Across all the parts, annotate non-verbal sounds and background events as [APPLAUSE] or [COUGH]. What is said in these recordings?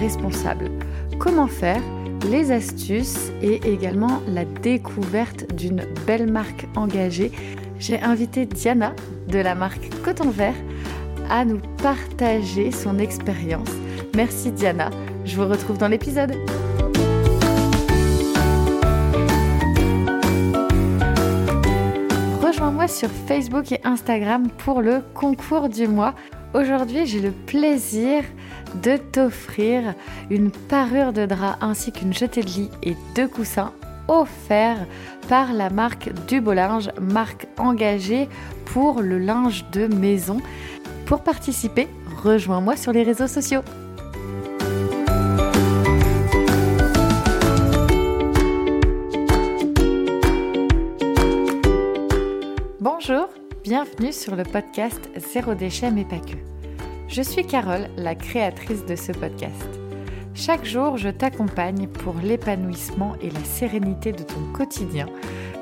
responsable. Comment faire les astuces et également la découverte d'une belle marque engagée. J'ai invité Diana de la marque Coton Vert à nous partager son expérience. Merci Diana, je vous retrouve dans l'épisode. Rejoins-moi sur Facebook et Instagram pour le concours du mois. Aujourd'hui, j'ai le plaisir de t'offrir une parure de drap ainsi qu'une jetée de lit et deux coussins offerts par la marque du Linge, marque engagée pour le linge de maison. Pour participer, rejoins-moi sur les réseaux sociaux. Bonjour, bienvenue sur le podcast Zéro déchet mais pas que. Je suis Carole, la créatrice de ce podcast. Chaque jour, je t'accompagne pour l'épanouissement et la sérénité de ton quotidien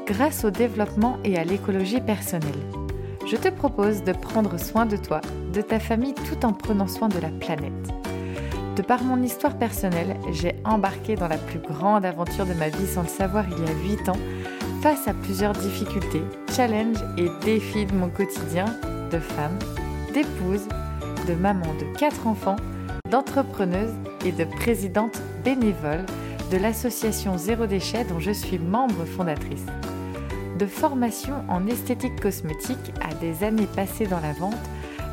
grâce au développement et à l'écologie personnelle. Je te propose de prendre soin de toi, de ta famille tout en prenant soin de la planète. De par mon histoire personnelle, j'ai embarqué dans la plus grande aventure de ma vie sans le savoir il y a 8 ans face à plusieurs difficultés, challenges et défis de mon quotidien de femme, d'épouse, de maman de quatre enfants, d'entrepreneuse et de présidente bénévole de l'association Zéro Déchet dont je suis membre fondatrice. De formation en esthétique cosmétique à des années passées dans la vente,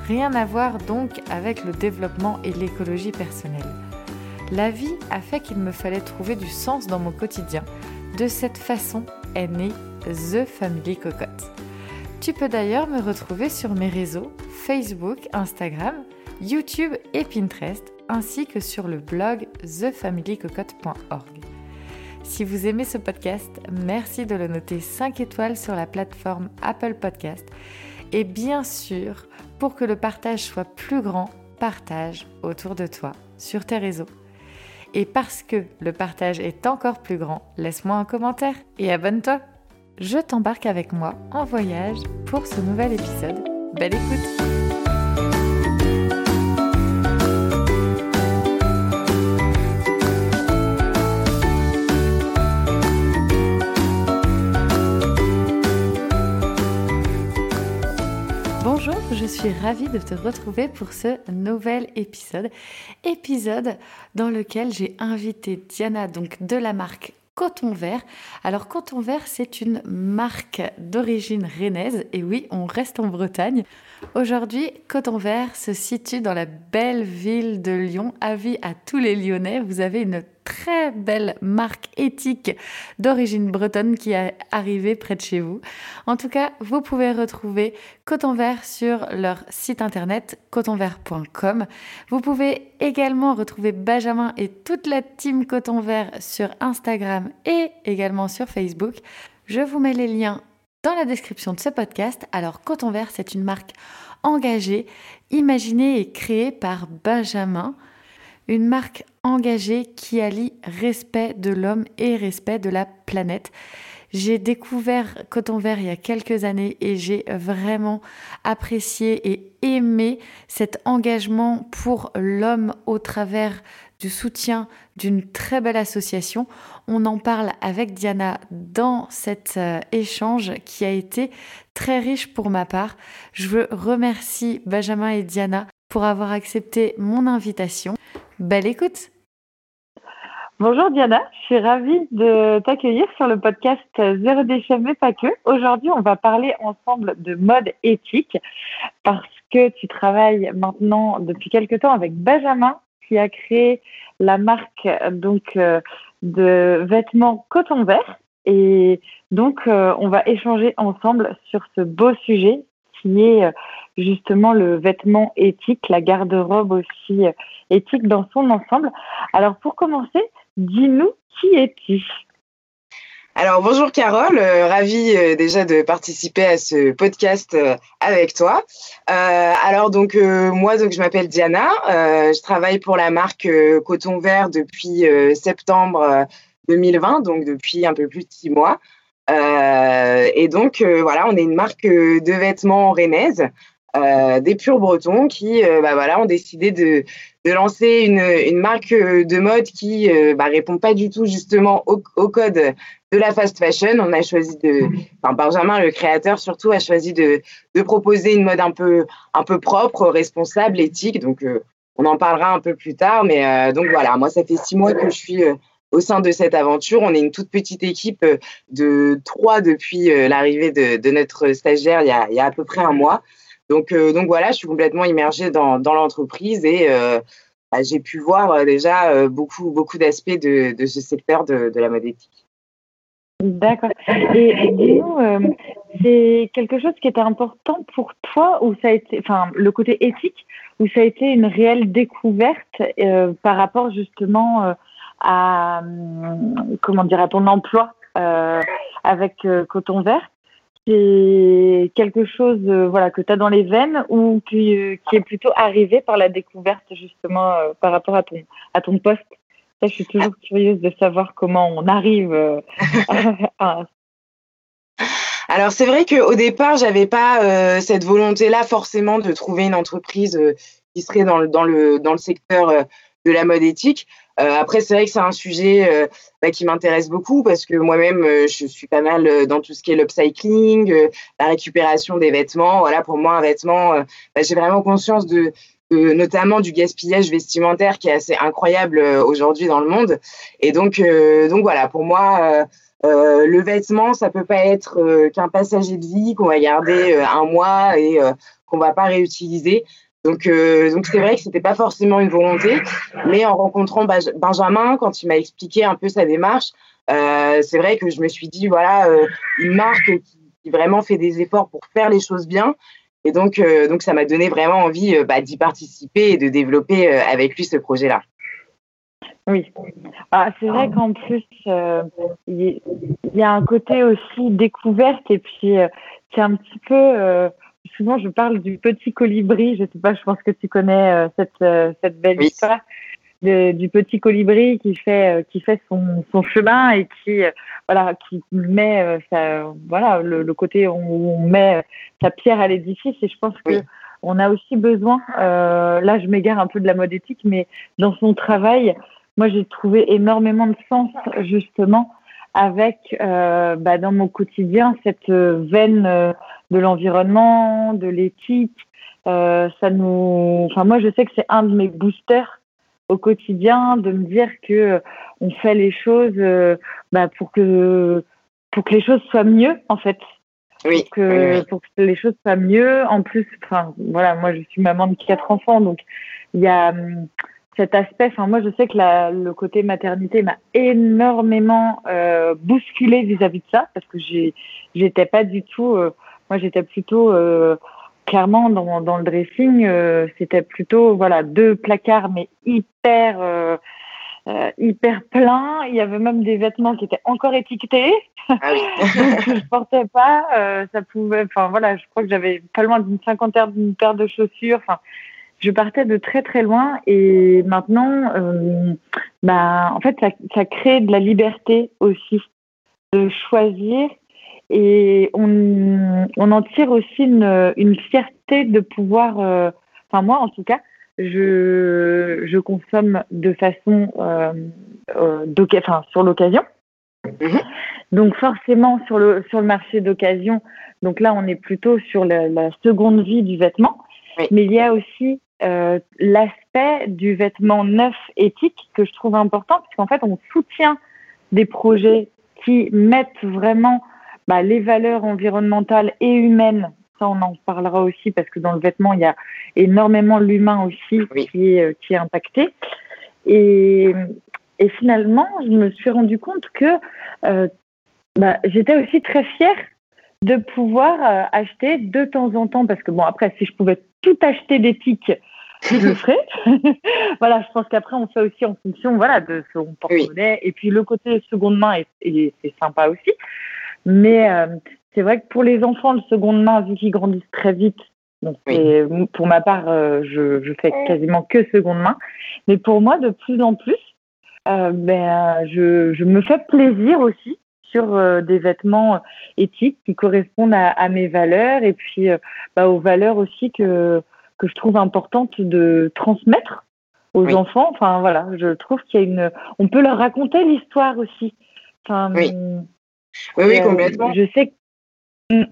rien à voir donc avec le développement et l'écologie personnelle. La vie a fait qu'il me fallait trouver du sens dans mon quotidien. De cette façon, est née The Family Cocotte. Tu peux d'ailleurs me retrouver sur mes réseaux Facebook, Instagram, YouTube et Pinterest, ainsi que sur le blog thefamilycocotte.org. Si vous aimez ce podcast, merci de le noter 5 étoiles sur la plateforme Apple Podcast. Et bien sûr, pour que le partage soit plus grand, partage autour de toi, sur tes réseaux. Et parce que le partage est encore plus grand, laisse-moi un commentaire et abonne-toi. Je t'embarque avec moi en voyage pour ce nouvel épisode. Belle écoute Bonjour, je suis ravie de te retrouver pour ce nouvel épisode. Épisode dans lequel j'ai invité Diana, donc de la marque Coton Vert. Alors Coton Vert, c'est une marque d'origine rennaise et oui, on reste en Bretagne. Aujourd'hui, Coton Vert se situe dans la belle ville de Lyon. Avis à tous les Lyonnais, vous avez une très belle marque éthique d'origine bretonne qui est arrivée près de chez vous. En tout cas, vous pouvez retrouver Coton Vert sur leur site internet cotonvert.com. Vous pouvez également retrouver Benjamin et toute la team Coton Vert sur Instagram et également sur Facebook. Je vous mets les liens dans la description de ce podcast. Alors, Coton Vert, c'est une marque engagée, imaginée et créée par Benjamin une marque engagée qui allie respect de l'homme et respect de la planète. J'ai découvert Coton Vert il y a quelques années et j'ai vraiment apprécié et aimé cet engagement pour l'homme au travers du soutien d'une très belle association. On en parle avec Diana dans cet euh, échange qui a été très riche pour ma part. Je veux remercier Benjamin et Diana pour avoir accepté mon invitation. Belle écoute. Bonjour Diana, je suis ravie de t'accueillir sur le podcast Zéro déchet mais pas que. Aujourd'hui, on va parler ensemble de mode éthique parce que tu travailles maintenant depuis quelque temps avec Benjamin qui a créé la marque donc euh, de vêtements coton vert et donc euh, on va échanger ensemble sur ce beau sujet qui est euh, justement le vêtement éthique, la garde-robe aussi euh, éthique dans son ensemble. Alors pour commencer, dis-nous qui es-tu? Alors bonjour Carole, euh, ravie déjà de participer à ce podcast avec toi. alors donc moi donc je m'appelle Diana, je travaille pour la marque Coton Vert depuis septembre 2020, donc depuis un peu plus de six mois. Euh, et donc, euh, voilà, on est une marque euh, de vêtements rennaise, des purs bretons qui bah, voilà, ont décidé de, de lancer une, une marque de mode qui bah, répond pas du tout justement au, au, code de la fast fashion. On a choisi de, enfin Benjamin, le créateur surtout, a choisi de, de proposer une mode un peu, un peu propre, responsable, éthique. Donc on en parlera un peu plus tard, mais donc voilà, moi ça fait six mois que je suis au sein de cette aventure. On est une toute petite équipe euh, de trois depuis euh, l'arrivée de, notre stagiaire il y, a, à peu près un mois. Donc, euh, voilà, je suis complètement immergée dans, l'entreprise et bah, j'ai pu voir déjà beaucoup, beaucoup d'aspects de, ce secteur de, la mode éthique. D'accord. Et, dis-nous, c'est quelque chose qui était important pour toi ou ça a été, enfin, le côté éthique, ou ça a été une réelle découverte par rapport justement à comment dire à ton emploi euh, avec euh, coton vert. C'est quelque chose euh, voilà que tu as dans les veines ou qui, est plutôt arrivé par la découverte justement par rapport à ton à ton poste? Ça, je suis toujours curieuse de savoir comment on arrive [LAUGHS] à, alors c'est vrai qu'au départ, j'avais pas cette volonté-là forcément de trouver une entreprise qui serait dans le, dans le, dans le secteur de la mode éthique. Euh, après, c'est vrai que c'est un sujet euh, bah, qui m'intéresse beaucoup parce que moi-même, euh, je suis pas mal dans tout ce qui est l'upcycling, la récupération des vêtements. Voilà, pour moi, un vêtement, bah, j'ai vraiment conscience de, notamment du gaspillage vestimentaire qui est assez incroyable aujourd'hui dans le monde. Et donc, donc voilà, pour moi, le vêtement, ça peut pas être qu'un passager de vie qu'on va garder un mois et qu'on va pas réutiliser. Donc, euh, donc c'est vrai que c'était pas forcément une volonté, mais en rencontrant Benjamin, quand il m'a expliqué un peu sa démarche, euh, c'est vrai que je me suis dit voilà, euh, une marque qui, vraiment fait des efforts pour faire les choses bien, et donc, donc ça m'a donné vraiment envie bah, d'y participer et de développer avec lui ce projet-là. Oui, ah, c'est vrai qu'en plus il y, a un côté aussi découverte et puis c'est un petit peu souvent je parle du petit colibri. Je sais pas, je pense que tu connais euh, cette, euh, cette belle histoire du petit colibri qui fait euh, qui fait son, son chemin et qui voilà qui met sa, voilà le, le, côté où on met sa pierre à l'édifice. Et je pense que on a aussi besoin. là, je m'égare un peu de la mode éthique, mais dans son travail, moi j'ai trouvé énormément de sens justement avec bah, dans mon quotidien cette veine de l'environnement, de l'éthique. Euh, ça nous, enfin moi je sais que c'est un de mes boosters au quotidien de me dire que euh, on fait les choses euh, bah, pour que pour que les choses soient mieux en fait. Oui. Pour que, pour que les choses soient mieux. En plus, enfin voilà, moi je suis maman de quatre enfants, donc il y a hum, cet aspect. Enfin moi je sais que la, le côté maternité m'a énormément euh, bousculé vis-à-vis de ça parce que j'ai j'étais pas du tout moi, j'étais plutôt euh, clairement dans, dans le dressing, euh, c'était plutôt voilà deux placards mais hyper euh, euh, hyper pleins. Il y avait même des vêtements qui étaient encore étiquetés. Ah oui. [LAUGHS] Donc, je portais pas. Euh, ça pouvait. Enfin voilà, je crois que j'avais pas loin d'une cinquantaine d'une paire de chaussures. Enfin, je partais de très très loin et maintenant, euh, bah en fait, ça, ça crée de la liberté aussi de choisir et on, on en tire aussi une, une fierté de pouvoir, euh, enfin moi en tout cas, je, je consomme de façon euh, euh enfin, sur l'occasion. Mhm. Donc forcément sur le sur le marché d'occasion, donc là on est plutôt sur la, la seconde vie du vêtement, mais il y a aussi euh, l'aspect du vêtement neuf éthique que je trouve important puisqu'en fait on soutient des projets qui mettent vraiment bah, les valeurs environnementales et humaines, ça on en parlera aussi parce que dans le vêtement, il y a énormément l'humain aussi qui, est, euh, qui est impacté. Et, et, finalement, je me suis rendu compte que euh, bah, j'étais aussi très fière de pouvoir euh, acheter de temps en temps, parce que bon, après, si je pouvais tout acheter d'éthique, je le [LAUGHS] ferais. [LAUGHS] voilà, je pense qu'après, on fait aussi en fonction voilà, de son porte-monnaie. Et puis, le côté seconde main est, est, est sympa aussi. Mais euh, c'est vrai que pour les enfants, le seconde main, vu qu'ils grandissent très vite, donc pour ma part, euh, je, je fais quasiment que seconde main. Mais pour moi, de plus en plus, euh, ben, je, je me fais plaisir aussi sur euh, des vêtements éthiques qui correspondent à, à mes valeurs et puis bah, aux valeurs aussi que, que je trouve importantes de transmettre aux enfants. Enfin voilà, je trouve qu'il y a une, on peut leur raconter l'histoire aussi. Enfin, oui. Oui, oui, complètement. Je sais, mm,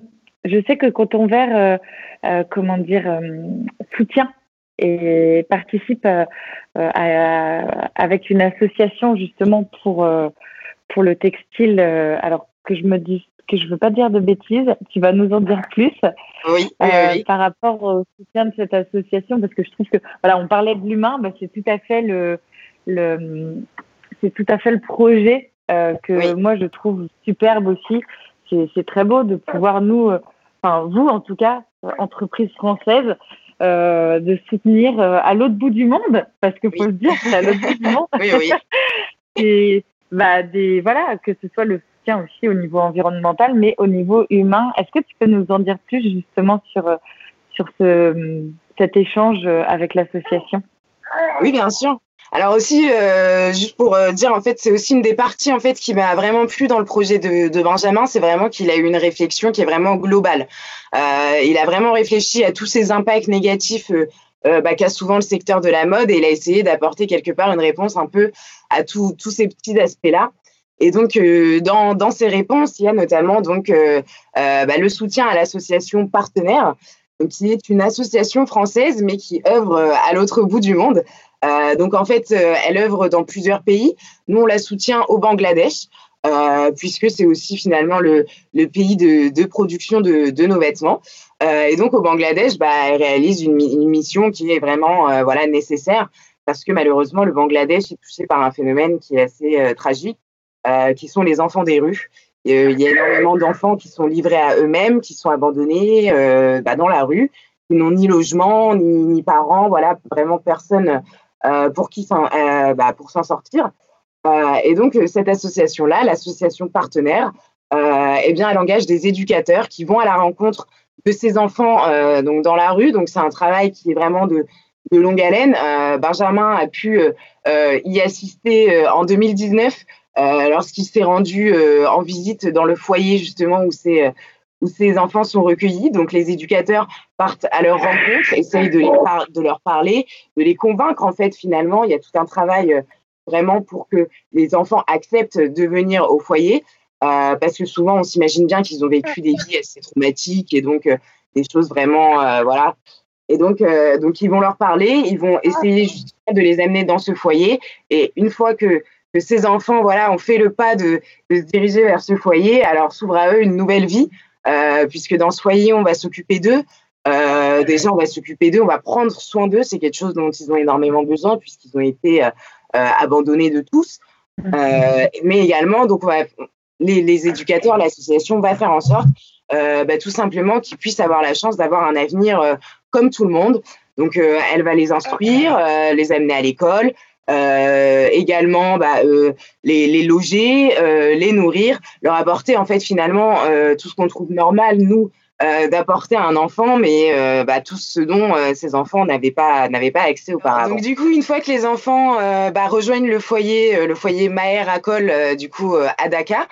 je sais que quand on vers, comment dire, soutient et participe avec une association justement pour pour le textile. alors que je me dis que je veux pas dire de bêtises, tu vas nous en dire plus oui, par rapport au soutien de cette association, parce que je trouve que voilà, on parlait de l'humain, bah, c'est tout à fait le, le c'est tout à fait le projet que moi je trouve superbe aussi. C'est très beau de pouvoir nous, enfin vous en tout cas, entreprise française, euh, de soutenir euh, à l'autre bout du monde, parce que faut le dire, c'est à l'autre bout du monde. [LAUGHS] Oui, oui. [LAUGHS] et bah, que ce soit le soutien aussi au niveau environnemental, mais au niveau humain. Est-ce que tu peux nous en dire plus justement sur, euh, sur ce, cet échange avec l'association? Oui, bien sûr. Alors aussi, euh, juste pour euh, dire, en fait, c'est aussi une des parties en fait qui m'a vraiment plu dans le projet de, Benjamin, c'est vraiment qu'il a eu une réflexion qui est vraiment globale. Euh, il a vraiment réfléchi à tous ces impacts négatifs euh, euh, bah, qu'a souvent le secteur de la mode et il a essayé d'apporter quelque part une réponse un peu à tous ces petits aspects-là. Et donc, dans, dans ces réponses, il y a notamment donc bah, le soutien à l'association Partenaire, qui est une association française, mais qui œuvre à l'autre bout du monde. Euh, donc en fait, euh, elle œuvre dans plusieurs pays. Nous, on la soutient au Bangladesh. Euh, puisque c'est aussi finalement le, le pays de, de, production de, de, nos vêtements. Euh, et donc au Bangladesh, bah, elle réalise une, mission qui est vraiment euh, voilà nécessaire parce que malheureusement le Bangladesh est touché par un phénomène qui est assez tragique, qui sont les enfants des rues. il y a énormément d'enfants qui sont livrés à eux-mêmes, qui sont abandonnés bah, dans la rue, qui n'ont ni logement ni, parents, voilà vraiment personne euh, pour qui euh, bah, pour s'en sortir. Euh, et donc cette association-là, l'association partenaire, eh bien, elle engage des éducateurs qui vont à la rencontre de ces enfants donc dans la rue. Donc c'est un travail qui est vraiment de, de longue haleine. Benjamin a pu y assister en 2019 lorsqu'il s'est rendu en visite dans le foyer justement où c'est où ces enfants sont recueillis. Donc les éducateurs partent à leur rencontre, essayent de, de leur parler, de les convaincre. En fait, finalement, il y a tout un travail euh, vraiment pour que les enfants acceptent de venir au foyer. Euh, parce que souvent, on s'imagine bien qu'ils ont vécu des vies assez traumatiques et donc euh, des choses vraiment, euh, voilà. Et donc, donc, ils vont leur parler, ils vont essayer justement de les amener dans ce foyer. Et une fois que, ces enfants, voilà, ont fait le pas de, se diriger vers ce foyer, alors s'ouvre à eux une nouvelle vie puisque dans ce foyer, on va s'occuper d'eux. Déjà, on va s'occuper d'eux, on va prendre soin d'eux. C'est quelque chose dont ils ont énormément besoin puisqu'ils ont été abandonnés de tous. mais également, donc, les, les, éducateurs, l'association va faire en sorte, bah, tout simplement, qu'ils puissent avoir la chance d'avoir un avenir comme tout le monde. Donc, elle va les instruire, les amener à l'école, euh, également bah, euh, les, les, loger, euh, les nourrir, leur apporter en fait finalement euh, tout ce qu'on trouve normal nous euh, d'apporter à un enfant, mais bah, tout ce dont ces enfants n'avaient pas n'avaient pas accès auparavant. Donc du coup, une fois que les enfants bah, rejoignent le foyer, le foyer Maher Akol, du coup à Dakar,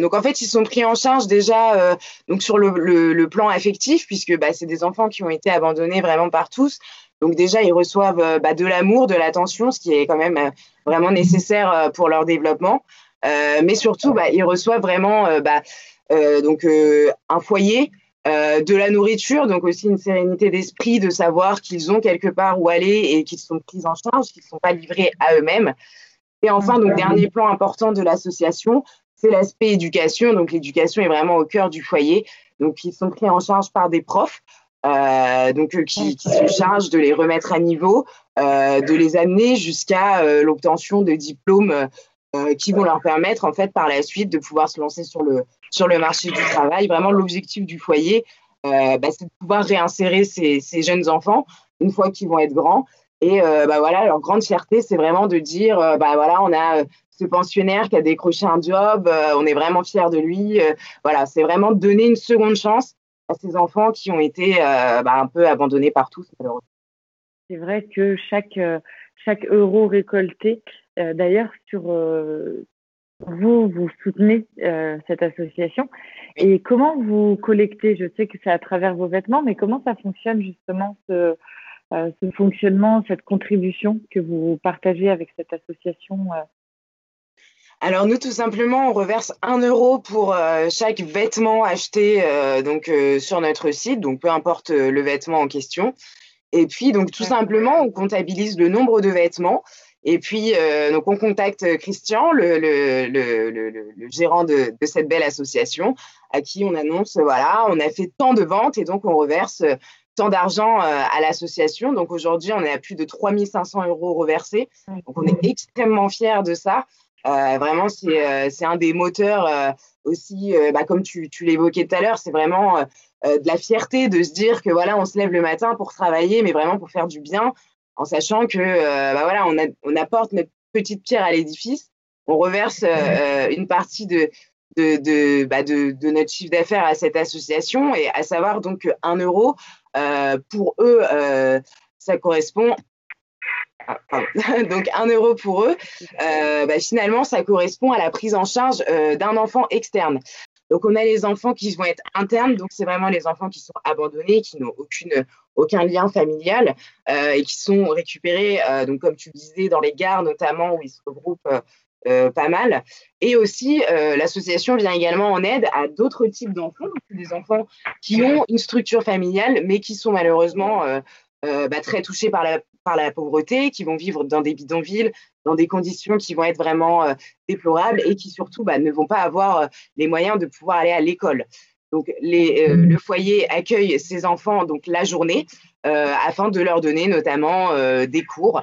donc en fait ils sont pris en charge déjà donc sur le, le, le, plan affectif puisque bah, c'est des enfants qui ont été abandonnés vraiment par tous. Donc déjà, ils reçoivent euh, bah, de l'amour, de l'attention, ce qui est quand même euh, vraiment nécessaire euh, pour leur développement. mais surtout, bah, ils reçoivent vraiment bah, donc un foyer, de la nourriture, donc aussi une sérénité d'esprit de savoir qu'ils ont quelque part où aller et qu'ils sont pris en charge, qu'ils ne sont pas livrés à eux-mêmes. Et enfin, donc dernier plan important de l'association, c'est l'aspect éducation. Donc l'éducation est vraiment au cœur du foyer. Donc ils sont pris en charge par des profs euh, donc euh, qui, qui, se charge de les remettre à niveau, euh, de les amener jusqu'à euh, l'obtention de diplômes euh, qui vont leur permettre en fait par la suite de pouvoir se lancer sur le sur le marché du travail. Vraiment l'objectif du foyer, bah, c'est de pouvoir réinsérer ces, jeunes enfants une fois qu'ils vont être grands. Et bah voilà, leur grande fierté, c'est vraiment de dire, bah voilà, on a ce pensionnaire qui a décroché un job, on est vraiment fiers de lui. voilà, c'est vraiment donner une seconde chance à ces enfants qui ont été euh, bah, un peu abandonnés par tous. C'est vrai que chaque, euh, chaque euro récolté, euh, d'ailleurs, sur vous, vous soutenez cette association. Et comment vous collectez? Je sais que c'est à travers vos vêtements, mais comment ça fonctionne justement ce, ce fonctionnement, cette contribution que vous partagez avec cette association alors nous, tout simplement, on reverse un euro pour chaque vêtement acheté donc sur notre site, donc peu importe le vêtement en question. Et puis donc tout simplement, on comptabilise le nombre de vêtements et puis, euh, donc, on contacte Christian, le, le, le, le gérant de, de, cette belle association, à qui on annonce, voilà, on a fait tant de ventes et donc on reverse euh, tant d'argent euh, à l'association. Donc, aujourd'hui, on est à plus de 3500 euros reversés. Donc, on est extrêmement fiers de ça. Euh, vraiment, c'est un des moteurs aussi, bah, comme tu, tu l'évoquais tout à l'heure, c'est vraiment de la fierté de se dire que voilà, on se lève le matin pour travailler, mais vraiment pour faire du bien en sachant que euh, bah voilà, on, on, apporte notre petite pierre à l'édifice, on reverse euh, euh, une partie de, de, de, bah de, de notre chiffre d'affaires à cette association, et à savoir donc un euro, pour eux, ça correspond ah, [LAUGHS] donc un euro pour eux, euh, bah, finalement, ça correspond à la prise en charge d'un enfant externe. Donc, on a les enfants qui vont être internes, donc c'est vraiment les enfants qui sont abandonnés, qui n'ont aucune, aucun lien familial euh, et qui sont récupérés, euh, donc comme tu disais, dans les gares notamment où ils se regroupent euh, pas mal. Et aussi, l'association vient également en aide à d'autres types d'enfants, des enfants qui ont une structure familiale, mais qui sont malheureusement bah, très touchés par la, par la pauvreté, qui vont vivre dans des bidonvilles, dans des conditions qui vont être vraiment déplorables et qui surtout bah, ne vont pas avoir les moyens de pouvoir aller à l'école. Donc, les, euh, le foyer accueille ces enfants donc la journée euh, afin de leur donner notamment euh, des cours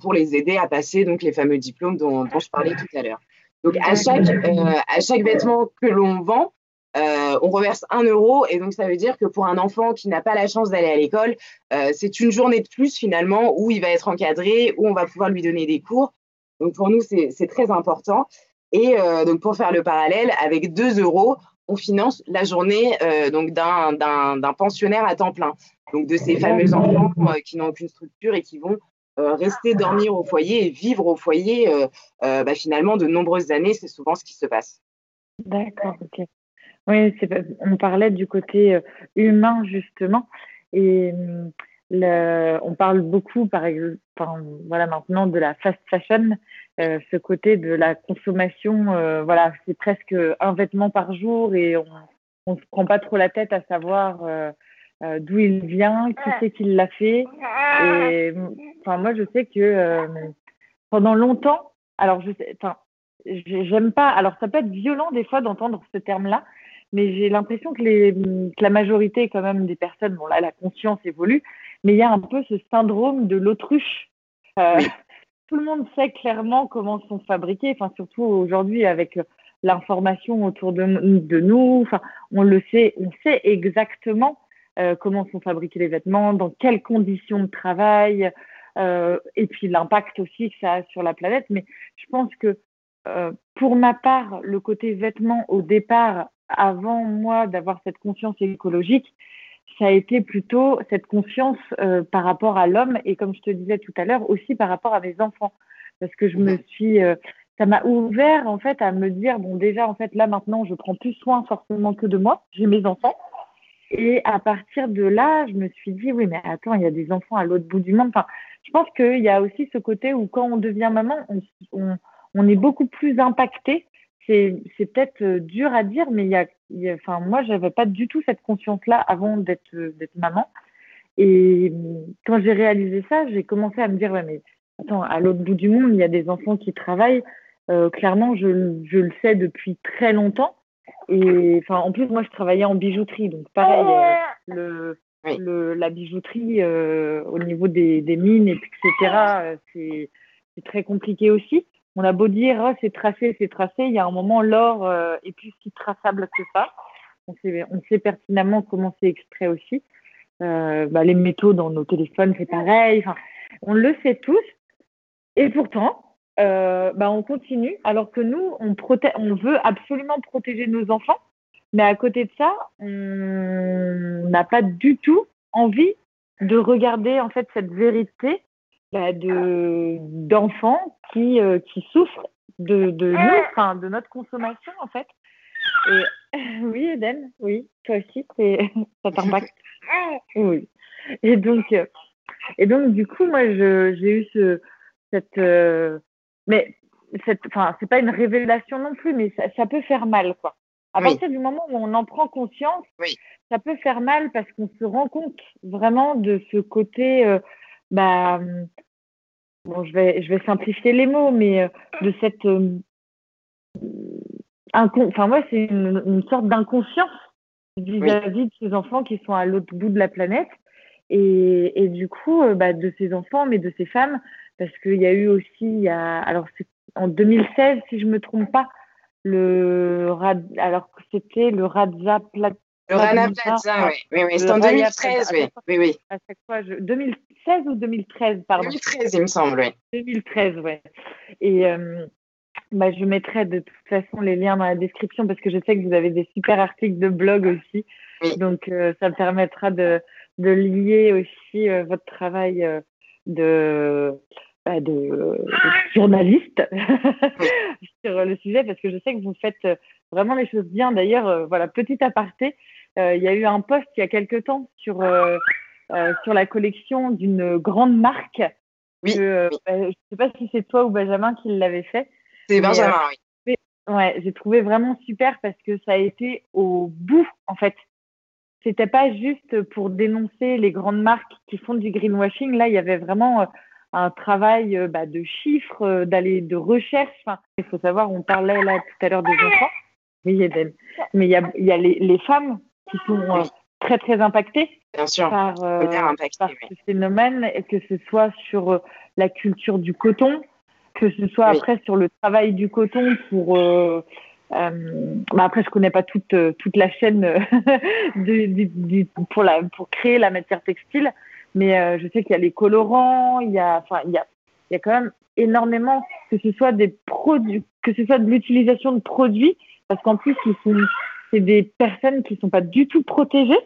pour les aider à passer donc les fameux diplômes dont, je parlais tout à l'heure. Donc, à chaque, à chaque vêtement que l'on vend, on reverse un euro et donc ça veut dire que pour un enfant qui n'a pas la chance d'aller à l'école, c'est une journée de plus finalement où il va être encadré, où on va pouvoir lui donner des cours. Donc pour nous, c'est très important. Et donc pour faire le parallèle, avec 2 euros, on finance la journée euh, d'un pensionnaire à temps plein. Donc de ces fameux enfants euh, qui n'ont aucune structure et qui vont euh, rester dormir au foyer et vivre au foyer bah, finalement de nombreuses années. C'est souvent ce qui se passe. D'accord, ok. Oui, on parlait du côté humain justement. Et le, on parle beaucoup, par exemple, voilà, maintenant de la fast fashion, euh, ce côté de la consommation. Euh, voilà, c'est presque un vêtement par jour et on ne se prend pas trop la tête à savoir euh, euh d'où il vient, qui c'est qui l'a fait. Et enfin, moi, je sais que euh, pendant longtemps, alors je sais, j'aime pas. Alors, ça peut être violent des fois d'entendre ce terme-là, mais j'ai l'impression que, les, que la majorité quand même des personnes, bon là, la conscience évolue, mais il y a un peu ce syndrome de l'autruche. Euh, [LAUGHS] tout le monde sait clairement comment sont fabriqués, enfin surtout aujourd'hui avec l'information autour de, de, nous, enfin on le sait, on sait exactement euh, comment sont fabriqués les vêtements, dans quelles conditions de travail, euh, et puis l'impact aussi que ça a sur la planète. Mais je pense que euh, pour ma part, le côté vêtements au départ, avant moi d'avoir cette conscience écologique, ça a été plutôt cette confiance euh, par rapport à l'homme et comme je te disais tout à l'heure aussi par rapport à mes enfants. Parce que je me suis euh, ça m'a ouvert en fait à me dire bon déjà en fait là maintenant je prends plus soin forcément que de moi j'ai mes enfants. Et à partir de là je me suis dit oui mais attends il y a des enfants à l'autre bout du monde. Enfin je pense qu'il y a aussi ce côté où quand on devient maman on, on, on est beaucoup plus impacté c'est peut-être euh, dur à dire, mais il y a, y a enfin, moi, j'avais pas du tout cette conscience-là avant d'être euh, maman. Et quand j'ai réalisé ça, j'ai commencé à me dire, ouais, mais attends, à l'autre bout du monde, il y a des enfants qui travaillent. Euh, clairement, je, je, le sais depuis très longtemps. Et enfin, en plus, moi, je travaillais en bijouterie, donc pareil, le, le, la bijouterie au niveau des, des mines, etc. c'est très compliqué aussi on a beau dire oh, c'est tracé, c'est tracé, il y a un moment l'or euh, est plus si traçable que ça. On sait, on sait pertinemment comment c'est extrait aussi. Euh, bah, les métaux dans nos téléphones, c'est pareil. On le sait tous. Et pourtant, euh, bah, on continue, alors que nous, on, on veut absolument protéger nos enfants. Mais à côté de ça, on n'a pas du tout envie de regarder en fait cette vérité bah, de d'enfants qui euh, qui souffrent de de nous, enfin de notre consommation en fait. Et [LAUGHS] oui, Eden, oui, toi aussi, [LAUGHS] ça t'impacte. Oui. Et donc, euh, et donc, du coup, moi, j'ai eu ce, cette. mais cette, enfin, c'est pas une révélation non plus, mais ça, ça peut faire mal, quoi. À partir du moment où on en prend conscience, ça peut faire mal parce qu'on se rend compte vraiment de ce côté, euh, bah, bon, je vais, je vais simplifier les mots, mais euh, de cette, euh, enfin moi, c'est une, sorte d'inconscience vis-à-vis de ces enfants qui sont à l'autre bout de la planète. Et, et du coup, bah, de ces enfants, mais de ces femmes, parce qu'il y a eu aussi, il y a, alors c'est en 2016, si je me trompe pas, le alors que c'était le Radza Plaza. Le Rana Plaza, oui, oui, oui. c'est en 2013, oui, oui, oui. À chaque fois, je... 2016 ou 2013, pardon 2013, il me semble, oui. 2013, oui. Et euh, bah, je mettrai de toute façon les liens dans la description parce que je sais que vous avez des super articles de blog aussi. Donc, euh, ça me permettra de, de lier aussi euh, votre travail de bah, de, journaliste [LAUGHS] sur le sujet parce que je sais que vous faites vraiment les choses bien. D'ailleurs, euh, voilà, petit aparté, il y a eu un post il y a quelques temps sur, sur la collection d'une grande marque. Oui. Bah, je ne sais pas si c'est toi ou Benjamin qui l'avait fait. C'est Benjamin, oui. Ouais, j'ai trouvé vraiment super parce que ça a été au bout, en fait. C'était pas juste pour dénoncer les grandes marques qui font du greenwashing. Là, il y avait vraiment un travail euh, bah, de chiffres, euh, d'aller de recherche. Enfin, il faut savoir, on parlait là tout à l'heure des enfants, oui, Eden. mais il y a, y a les, les, femmes qui sont euh, très très Bien sûr. par, par ce phénomène, et que ce soit sur la culture du coton, que ce soit après sur le travail du coton pour euh, bah après, je connais pas toute toute la chaîne [LAUGHS] pour la pour créer la matière textile, mais euh, je sais qu'il y a les colorants, il y a, enfin, il y a, il y a quand même énormément, que ce soit des produits, que ce soit de l'utilisation de produits, parce qu'en plus, ils sont, c'est des personnes qui sont pas du tout protégées.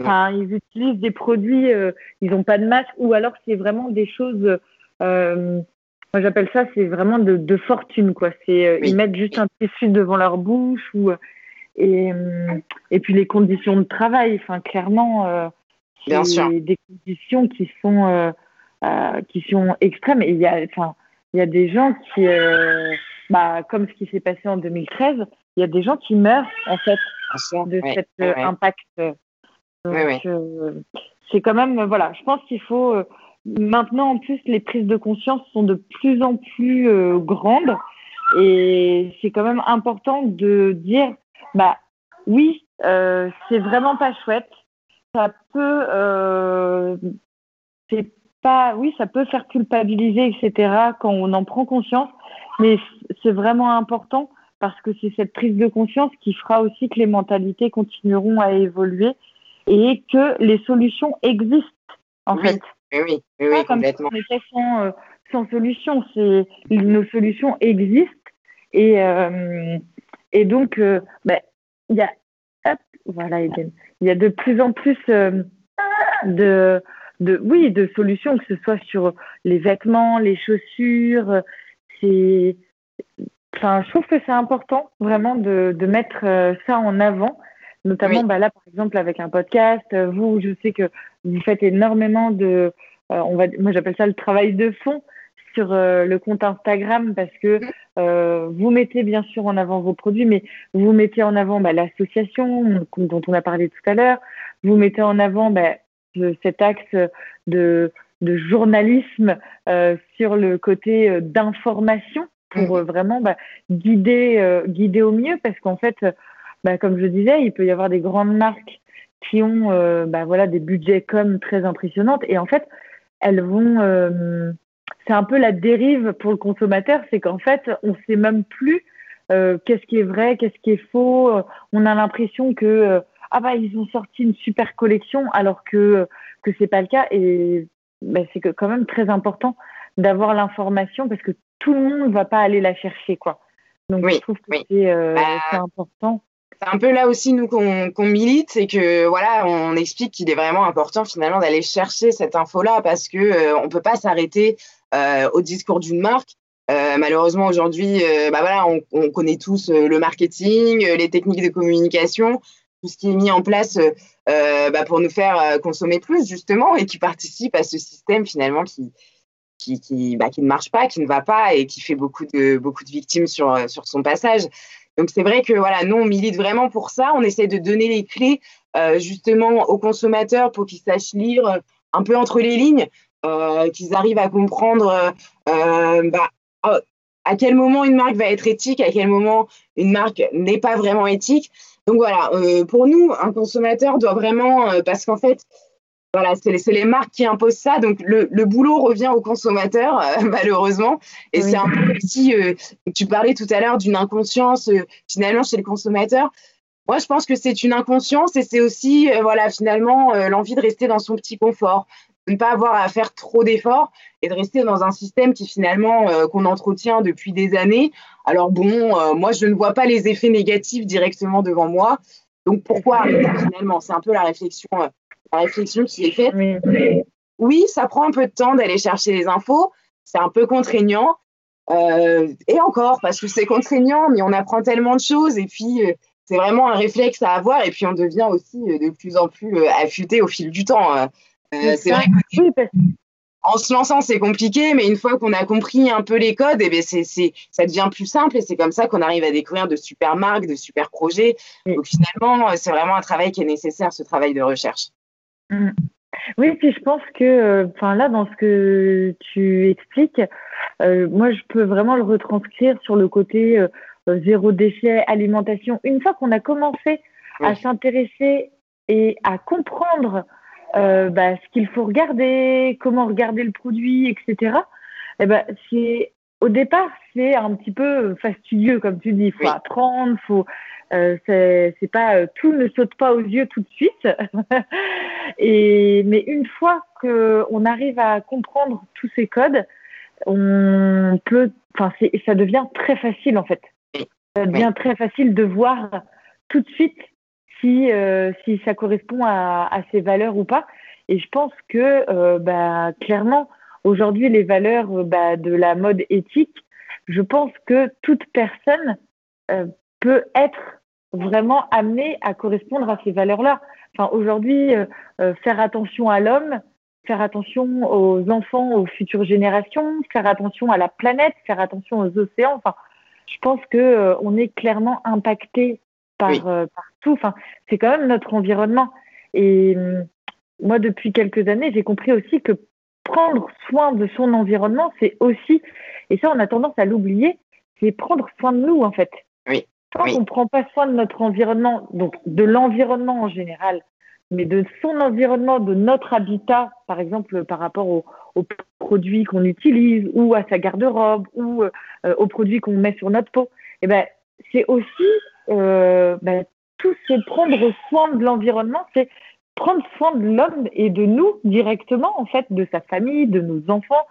Enfin, ils utilisent des produits, euh, ils n'ont pas de masque, ou alors c'est vraiment des choses. Euh, moi, j'appelle ça, c'est vraiment de, de, fortune, quoi. C'est, euh, ils mettent juste un tissu devant leur bouche, ou et et puis les conditions de travail. Enfin, clairement, sûr. des conditions qui sont qui sont extrêmes. Et il y a, enfin, il y a des gens qui, bah, comme ce qui s'est passé en 2013, il y a des gens qui meurent en fait de cet impact. Donc, c'est quand même, voilà, je pense qu'il faut maintenant en plus les prises de conscience sont de plus en plus grandes et c'est quand même important de dire, bah oui, c'est vraiment pas chouette ça peut, euh, c'est pas, oui, ça peut faire culpabiliser, etc. Quand on en prend conscience, mais c'est vraiment important parce que c'est cette prise de conscience qui fera aussi que les mentalités continueront à évoluer et que les solutions existent en fait. Oui, oui, oui, complètement. on était sans, euh, sans solution, c'est nos solutions existent et euh, et donc euh, ben, il y a hop, voilà Eden il y a de plus en plus de, de, oui, de solutions, que ce soit sur les vêtements, les chaussures. C'est, enfin, je trouve que c'est important vraiment de, de mettre euh, ça en avant, notamment bah, là, par exemple, avec un podcast. Vous, je sais que vous faites énormément de, euh, on va, moi j'appelle ça le travail de fond sur le compte Instagram parce que mm. Euh, vous mettez bien sûr en avant vos produits, mais vous mettez en avant bah, l'association dont on a parlé tout à l'heure. Vous mettez en avant bah, cet axe de, de journalisme euh, sur le côté euh, d'information pour mmh. vraiment bah, guider, guider au mieux, parce qu'en fait, bah, comme je disais, il peut y avoir des grandes marques qui ont bah, voilà, des budgets comme très impressionnantes, et en fait, elles vont c'est un peu la dérive pour le consommateur, c'est qu'en fait, on sait même plus euh, qu'est-ce qui est vrai, qu'est-ce qui est faux. On a l'impression que euh, ah bah ils ont sorti une super collection alors que que c'est pas le cas et bah, c'est quand même très important d'avoir l'information parce que tout le monde va pas aller la chercher quoi. Donc je trouve que euh, bah, c'est important. C'est un peu là aussi nous qu'on milite et que voilà on explique qu'il est vraiment important finalement d'aller chercher cette info là parce que on peut pas s'arrêter euh, au discours d'une marque. Euh, malheureusement aujourd'hui, euh, bah voilà, on, connaît tous le marketing, les techniques de communication, tout ce qui est mis en place bah, pour nous faire consommer plus, justement, et qui participe à ce système finalement qui, bah, qui, ne marche pas, qui ne va pas et qui fait beaucoup de, victimes sur, sur son passage. Donc c'est vrai que voilà, nous on milite vraiment pour ça. On essaie de donner les clés euh, justement aux consommateurs pour qu'ils sachent lire euh, un peu entre les lignes, euh, qu'ils arrivent à comprendre bah, oh, à quel moment une marque va être éthique, à quel moment une marque n'est pas vraiment éthique. Donc voilà, pour nous, un consommateur doit vraiment, parce qu'en fait, voilà, c'est les, marques qui imposent ça. Donc, le, boulot revient au consommateur, [LAUGHS] euh, malheureusement. Et c'est un peu aussi, euh, tu parlais tout à l'heure d'une inconscience, euh, finalement, chez le consommateur. Moi, je pense que c'est une inconscience et c'est aussi, voilà, finalement, l'envie de rester dans son petit confort, de ne pas avoir à faire trop d'efforts et de rester dans un système qui, finalement, qu'on entretient depuis des années. Alors, bon, moi, je ne vois pas les effets négatifs directement devant moi. Donc, pourquoi finalement? C'est un peu la réflexion la réflexion qui est faite. Oui. ça prend un peu de temps d'aller chercher les infos, c'est un peu contraignant. Euh, et encore, parce que c'est contraignant, mais on apprend tellement de choses et puis euh, c'est vraiment un réflexe à avoir et puis on devient aussi euh, de plus en plus affûté au fil du temps. c'est vrai en se lançant, c'est compliqué, mais une fois qu'on a compris un peu les codes, et eh bien c'est, ça devient plus simple et c'est comme ça qu'on arrive à découvrir de super marques, de super projets. Donc finalement, c'est vraiment un travail qui est nécessaire, ce travail de recherche. Mm. Oui, puis je pense que, euh, enfin là, dans ce que tu expliques, euh, moi, je peux vraiment le retranscrire sur le côté euh, zéro déchet, alimentation. Une fois qu'on a commencé à s'intéresser et à comprendre bah, ce qu'il faut regarder, comment regarder le produit, etc. Eh ben, c'est au départ, c'est un petit peu fastidieux, comme tu dis. Il faut apprendre, faut. Euh, c'est pas euh, tout ne saute pas aux yeux tout de suite. [LAUGHS] Et mais une fois qu'on arrive à comprendre tous ces codes, on peut. Enfin, ça devient très facile en fait. Ça devient très facile de voir tout de suite si euh, si ça correspond à, à ces valeurs ou pas. Et je pense que euh, bah, clairement Aujourd'hui, les valeurs euh, bah, de la mode éthique, je pense que toute personne euh, peut être vraiment amenée à correspondre à ces valeurs-là. Enfin, aujourd'hui, euh, faire attention à l'homme, faire attention aux enfants, aux futures générations, faire attention à la planète, faire attention aux océans. Enfin, je pense que on est clairement impacté par, par tout. Enfin, c'est quand même notre environnement. Et hum, moi, depuis quelques années, j'ai compris aussi que prendre soin de son environnement, c'est aussi, et ça on a tendance à l'oublier, c'est prendre soin de nous en fait. Oui. Tant qu'on ne prend pas soin de notre environnement, donc de l'environnement en général, mais de son environnement, de notre habitat, par exemple par rapport aux, produits qu'on utilise ou à sa garde-robe ou euh, aux produits qu'on met sur notre peau, eh ben, c'est aussi euh, ben, tout ce prendre soin de l'environnement, c'est prendre soin de l'homme et de nous directement, en fait, de sa famille, de nos enfants.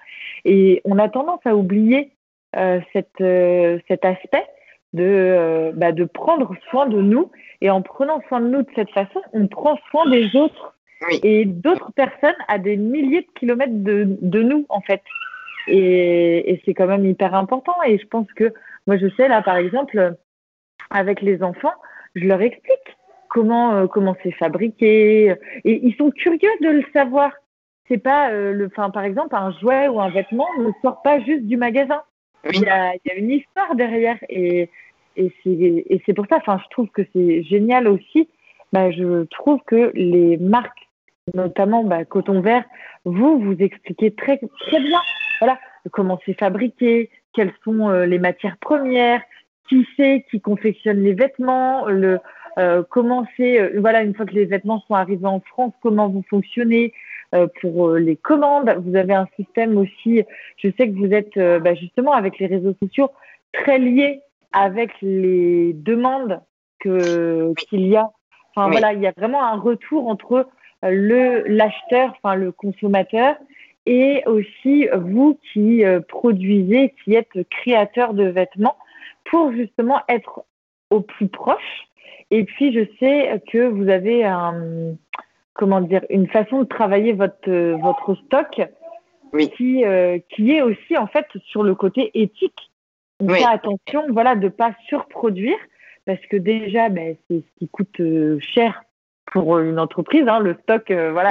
Et on a tendance à oublier euh, cette, euh, cet aspect de, euh, bah, de prendre soin de nous. Et en prenant soin de nous de cette façon, on prend soin des autres et d'autres personnes à des milliers de kilomètres de, de nous, en fait. Et, et c'est quand même hyper important. Et je pense que, moi, je sais, là, par exemple, avec les enfants, je leur explique comment euh, comment c'est fabriqué et ils sont curieux de le savoir. C'est pas euh, le, enfin par exemple un jouet ou un vêtement ne sort pas juste du magasin. Il, y a, il, y a, une histoire derrière et et c'est pour ça. Enfin je trouve que c'est génial aussi. Bah, je trouve que les marques, notamment bah, Coton Vert, vous vous expliquez très très bien. Voilà comment c'est fabriqué, quelles sont euh, les matières premières, qui c'est qui confectionne les vêtements, le euh, comment c'est, euh, voilà, une fois que les vêtements sont arrivés en France, comment vous fonctionnez pour les commandes. Vous avez un système aussi, je sais que vous êtes bah, justement avec les réseaux sociaux très liés avec les demandes que qu'il y a. Enfin voilà, il y a vraiment un retour entre le l'acheteur, enfin le consommateur, et aussi vous qui produisez, qui êtes créateur de vêtements, pour justement être au plus proche et puis, je sais que vous avez un, comment dire, une façon de travailler votre, votre stock qui, euh, qui est aussi, en fait, sur le côté éthique. On fait attention, voilà, de pas surproduire parce que déjà, ben, c'est ce qui coûte cher pour une entreprise. Hein, le stock, voilà,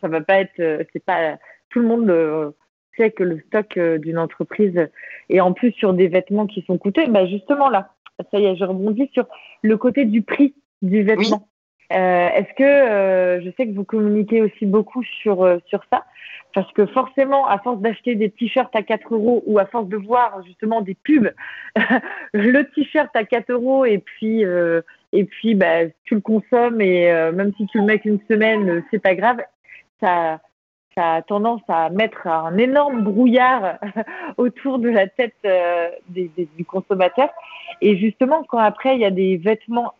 ça va pas être, c'est pas tout le monde sait que le stock d'une entreprise et en plus sur des vêtements qui sont coûteux, ben justement là, ça y est, je rebondis sur le côté du prix du vêtement. Euh, est-ce que euh, je sais que vous communiquez aussi beaucoup sur euh, sur ça parce que forcément, à force d'acheter des t-shirts à 4 euros ou à force de voir justement des pubs, [LAUGHS] le t-shirt à 4 euros et puis et puis bah, tu le consommes et même si tu le mets qu'une semaine, c'est pas grave. Ça ça a tendance à mettre un énorme brouillard [LAUGHS] autour de la tête du consommateur. Et justement, quand après il y a des vêtements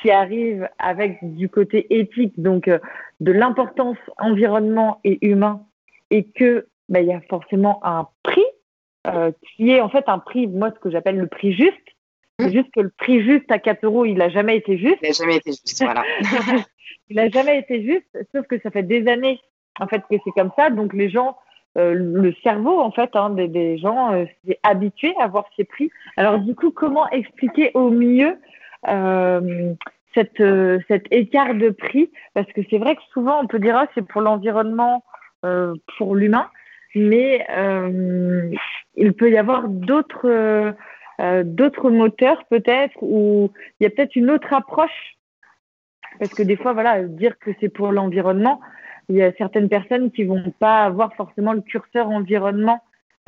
qui arrive avec du côté éthique, donc euh, de l'importance environnement et humain, et que bah, il y a forcément un prix euh, qui est en fait un prix, moi ce que j'appelle le prix juste. C'est juste que le prix juste à 4 euros, il n'a jamais été juste. Il n'a jamais été juste, voilà. [LAUGHS] il n'a jamais été juste, sauf que ça fait des années en fait que c'est comme ça. Donc les gens, euh, le cerveau en fait hein, des, des, gens euh, s'est habitué à voir ces prix. Alors du coup, comment expliquer au mieux cette, euh, cet écart de prix Parce que c'est vrai que souvent on peut dire ah, c'est pour l'environnement, euh, pour l'humain, mais il peut y avoir d'autres moteurs peut-être ou il y a peut-être une autre approche. Parce que des fois voilà dire que c'est pour l'environnement il y a certaines personnes qui vont pas avoir forcément le curseur environnement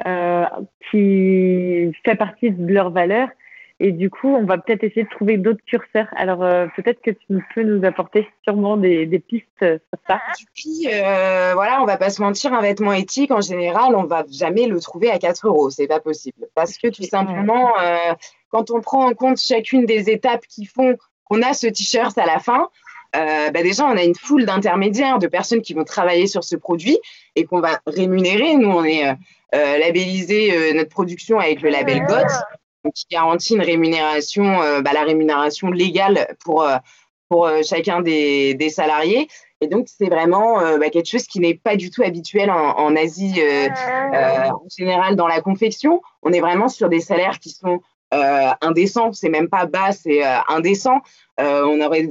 euh, qui fait partie de leurs valeurs et du coup, on va peut-être essayer de trouver d'autres curseurs. Alors, euh, peut-être que tu peux nous apporter sûrement des, des pistes sur ça. Puis, euh, voilà, on va pas se mentir, un vêtement éthique, en général, on va jamais le trouver à 4 euros. C'est pas possible. Parce que tout simplement, euh, quand on prend en compte chacune des étapes qui font qu'on a ce t-shirt à la fin, euh, bah déjà, on a une foule d'intermédiaires, de personnes qui vont travailler sur ce produit et qu'on va rémunérer. Nous, on est euh, labellisé notre production avec le label GOTS qui garantit une rémunération, euh, bah, la rémunération légale pour, euh, pour euh, chacun des, des, salariés. Et donc, c'est vraiment bah, quelque chose qui n'est pas du tout habituel en, en Asie, en général, dans la confection. On est vraiment sur des salaires qui sont indécents. C'est même pas bas, c'est indécent. on aurait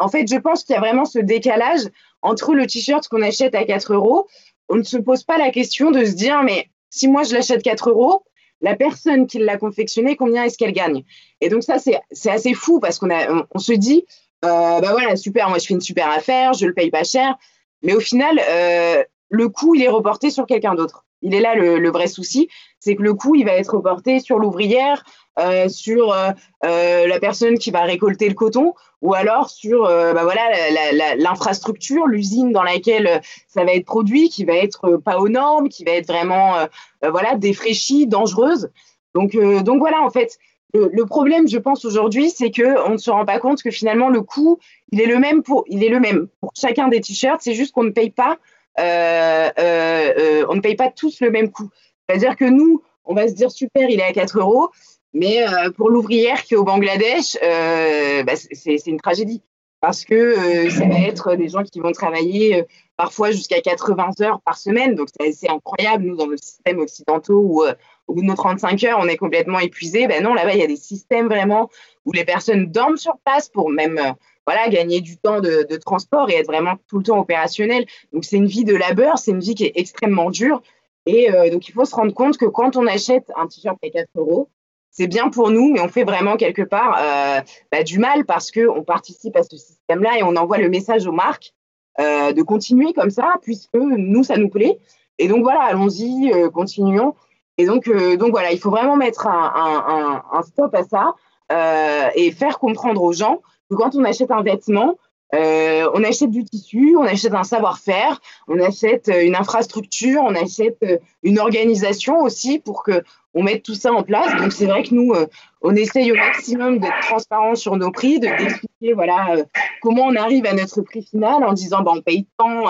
en fait, je pense qu'il y a vraiment ce décalage entre le t-shirt qu'on achète à 4 euros. On ne se pose pas la question de se dire, mais si moi je l'achète 4 euros, la personne qui l'a confectionné, combien est-ce qu'elle gagne? Et donc ça, c'est assez fou parce qu'on on, se dit, euh, bah voilà, super, moi je fais une super affaire, je le paye pas cher, mais au final, euh, le coût, il est reporté sur quelqu'un d'autre. Il est là le, vrai souci, c'est que le coût, il va être reporté sur l'ouvrière, euh, sur euh, euh, la personne qui va récolter le coton, ou alors sur bah voilà l'infrastructure, l'usine dans laquelle ça va être produit, qui va être pas aux normes, qui va être vraiment voilà défraîchie, dangereuse. Donc donc voilà en fait. Le, problème, je pense aujourd'hui, c'est que on ne se rend pas compte que finalement le coût, il est le même pour, il est le même pour chacun des t-shirts. C'est juste qu'on ne paye pas on ne paye pas tous le même coût. C'est-à-dire que nous, on va se dire super, il est à 4 euros, mais pour l'ouvrière qui est au Bangladesh, bah, c'est une tragédie parce que ça va être des gens qui vont travailler parfois jusqu'à 80 heures par semaine. Donc, c'est incroyable. Nous, dans le système occidentaux, où au bout de nos 35 heures, on est complètement épuisé. Ben non, là-bas, il y a des systèmes vraiment où les personnes dorment sur place pour même voilà, gagner du temps de, transport et être vraiment tout le temps opérationnel. Donc, c'est une vie de labeur, c'est une vie qui est extrêmement dure. Et euh, donc, il faut se rendre compte que quand on achète un t-shirt à 4 euros, c'est bien pour nous, mais on fait vraiment quelque part euh, bah, du mal parce qu'on participe à ce système-là et on envoie le message aux marques euh, de continuer comme ça, puisque nous, ça nous plaît. Et donc, voilà, allons-y, continuons. Et donc, donc, voilà, il faut vraiment mettre un, un stop à ça et faire comprendre aux gens quand on achète un vêtement, euh, on achète du tissu, on achète un savoir-faire, on achète euh, une infrastructure, on achète euh, une organisation aussi pour que on mette tout ça en place. Donc c'est vrai que nous, on essaye au maximum d'être transparent sur nos prix, de d'expliquer voilà comment on arrive à notre prix final en disant bah, on paye tant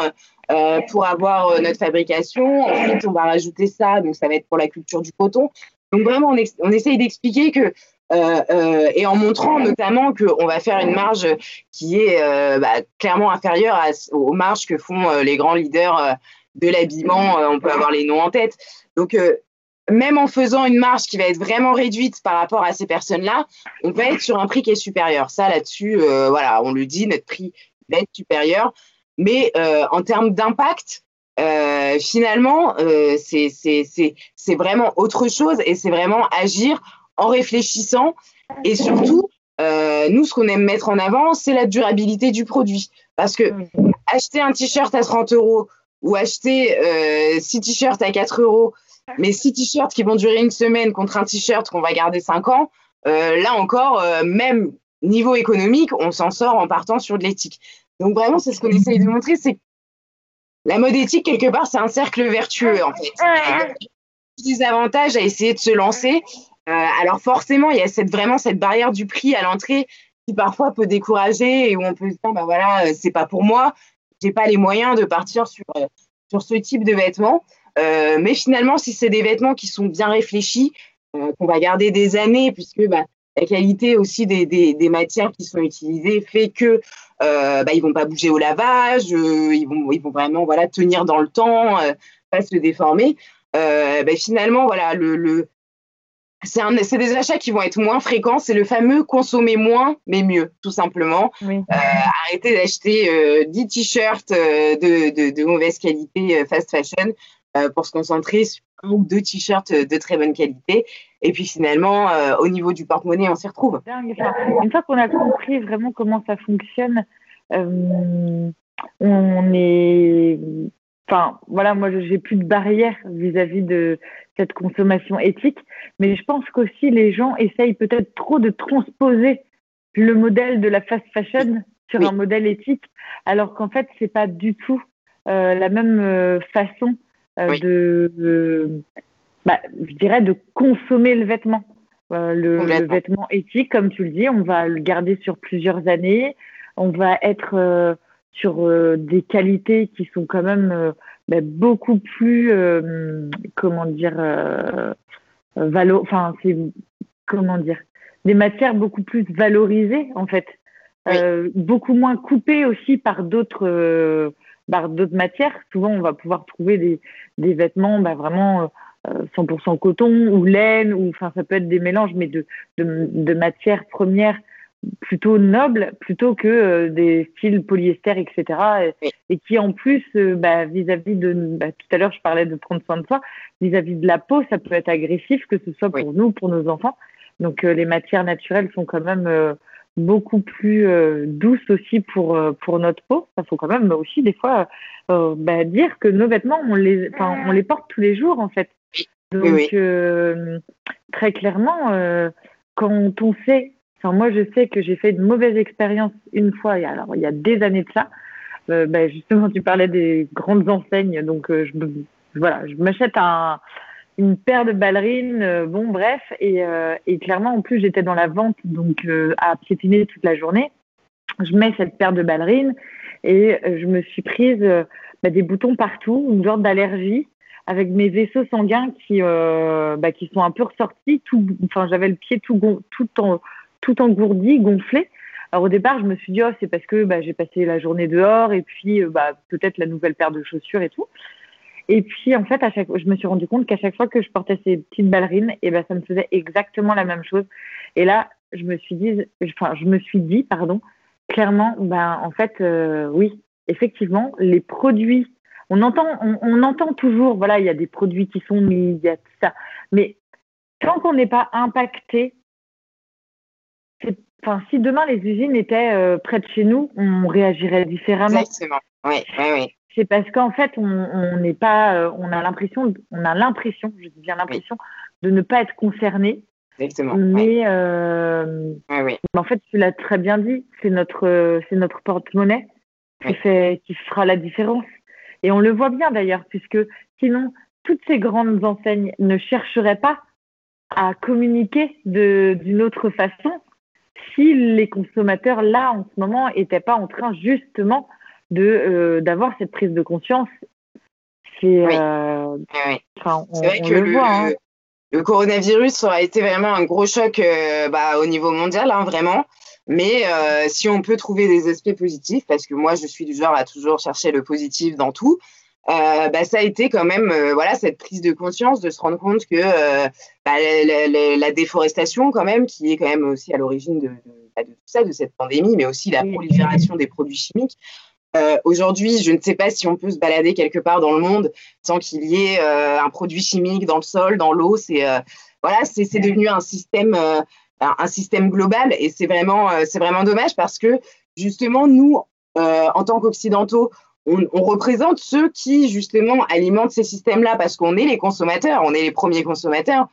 pour avoir notre fabrication. Ensuite on va rajouter ça, donc ça va être pour la culture du coton. Donc vraiment on essaye d'expliquer que euh, euh, et en montrant notamment qu'on va faire une marge qui est euh, bah, clairement inférieure aux marges que font les grands leaders de l'habillement. on peut avoir les noms en tête. Donc même en faisant une marge qui va être vraiment réduite par rapport à ces personnes-là, on peut être sur un prix qui est supérieur. Ça, là-dessus, voilà, on le dit, notre prix va être supérieur. Mais en termes d'impact, finalement, c'est vraiment autre chose et c'est vraiment agir en réfléchissant et surtout, nous, ce qu'on aime mettre en avant, c'est la durabilité du produit. Parce que acheter un t-shirt à 30 euros ou acheter six t-shirts à 4 euros, mais six t-shirts qui vont durer une semaine contre un t-shirt qu'on va garder cinq ans, euh, là encore, euh, même niveau économique, on s'en sort en partant sur de l'éthique. Donc vraiment, c'est ce qu'on essaye de montrer, c'est la mode éthique, quelque part, c'est un cercle vertueux, en fait. Des avantages à essayer de se lancer. Euh, alors forcément, il y a cette, vraiment cette barrière du prix à l'entrée qui parfois peut décourager et où on peut se dire, bah voilà, c'est pas pour moi, j'ai pas les moyens de partir sur, sur ce type de vêtements. Euh, mais finalement, si c'est des vêtements qui sont bien réfléchis, euh, qu'on va garder des années, puisque bah, la qualité aussi des, des, des, matières qui sont utilisées fait que euh, bah, ils vont pas bouger au lavage, euh, ils vont ils vont vraiment voilà tenir dans le temps, euh, pas se déformer. Bah, finalement voilà le, le c'est des achats qui vont être moins fréquents. C'est le fameux consommer moins, mais mieux, tout simplement. Oui. Euh, arrêter d'acheter euh, 10 t-shirts de, de, de, mauvaise qualité fast fashion euh, pour se concentrer sur un ou deux t-shirts de très bonne qualité. Et puis finalement, euh, au niveau du porte-monnaie, on s'y retrouve. Une fois qu'on a compris vraiment comment ça fonctionne, euh, on est. Enfin, voilà, moi, j'ai plus de barrières vis-à-vis de cette consommation éthique, mais je pense qu'aussi les gens essayent peut-être trop de transposer le modèle de la fast fashion sur oui. un modèle éthique, alors qu'en fait, c'est pas du tout euh, la même euh, façon euh, oui. de, bah, je dirais, de consommer le vêtement. Le, le, vêtement éthique, comme tu le dis, on va le garder sur plusieurs années. On va être sur des qualités qui sont quand même bah, beaucoup plus, comment dire, valo enfin, c'est comment dire, des matières beaucoup plus valorisées en fait, oui. beaucoup moins coupées aussi par d'autres par d'autres matières. Souvent, on va pouvoir trouver des, des vêtements bah, vraiment euh, 100% coton ou laine, ou enfin ça peut être des mélanges, mais de, de, de matières premières plutôt nobles plutôt que euh, des styles polyester, etc. Et, qui en plus, euh, bah, vis-à-vis de, bah, tout à l'heure je parlais de prendre soin de soi, vis-à-vis -vis de la peau, ça peut être agressif, que ce soit pour oui. nous, pour nos enfants. Donc euh, les matières naturelles sont quand même beaucoup plus euh, douce aussi pour pour notre peau. Il faut quand même aussi des fois bah, dire que nos vêtements on les on les porte tous les jours en fait. Donc oui, oui. très clairement quand on sait enfin moi je sais que j'ai fait une mauvaise expérience une fois alors il y a des années de ça. Bah, justement tu parlais des grandes enseignes donc je voilà je m'achète un une paire de ballerines, euh, bon bref, et, euh, clairement en plus j'étais dans la vente donc euh, à piétiner toute la journée. Je mets cette paire de ballerines et je me suis prise bah, des boutons partout, une sorte d'allergie avec mes vaisseaux sanguins qui bah, qui sont un peu ressortis. Enfin j'avais le pied tout tout en tout engourdi, gonflé. Alors au départ je me suis dit oh c'est parce que bah, j'ai passé la journée dehors et puis bah, peut-être la nouvelle paire de chaussures et tout. Et puis, en fait, à chaque, je me suis rendu compte qu'à chaque fois que je portais ces petites ballerines, et eh ben, ça me faisait exactement la même chose. Et là, je me suis dit, enfin, je me suis dit, pardon, clairement, ben, en fait, euh, oui, effectivement, les produits, on entend, on, entend toujours, voilà, il y a des produits qui sont mis, il y a tout ça. Mais tant qu'on n'est pas impacté, enfin, si demain les usines étaient euh, près de chez nous, on réagirait différemment. Exactement. Oui, oui, oui c'est parce qu'en fait, on n'est pas, euh, on a l'impression, on a l'impression, je dis bien l'impression, oui. de ne pas être concerné. Exactement. Mais, oui. Euh, oui, oui. en fait, tu l'as très bien dit, c'est notre, c'est notre porte-monnaie qui fait, qui fera la différence. Et on le voit bien d'ailleurs, puisque sinon, toutes ces grandes enseignes ne chercheraient pas à communiquer d'une autre façon si les consommateurs, là, en ce moment, n'étaient pas en train justement de euh, d'avoir cette prise de conscience. C'est oui. euh, oui. Vrai que le, voit, hein. le, coronavirus aura été vraiment un gros choc euh, bah, au niveau mondial, hein, vraiment. Mais si on peut trouver des aspects positifs, parce que moi je suis du genre à toujours chercher le positif dans tout, bah, ça a été quand même voilà cette prise de conscience de se rendre compte que bah, la, déforestation quand même qui est quand même aussi à l'origine de, bah, de, tout ça de cette pandémie mais aussi la prolifération des produits chimiques aujourd'hui je ne sais pas si on peut se balader quelque part dans le monde sans qu'il y ait un produit chimique dans le sol dans l'eau. C'est voilà c'est devenu un système un système global et c'est vraiment c'est vraiment dommage parce que justement nous euh, en tant qu'occidentaux, on, représente ceux qui justement alimentent ces systèmes-là parce qu'on est les consommateurs, on est les premiers consommateurs.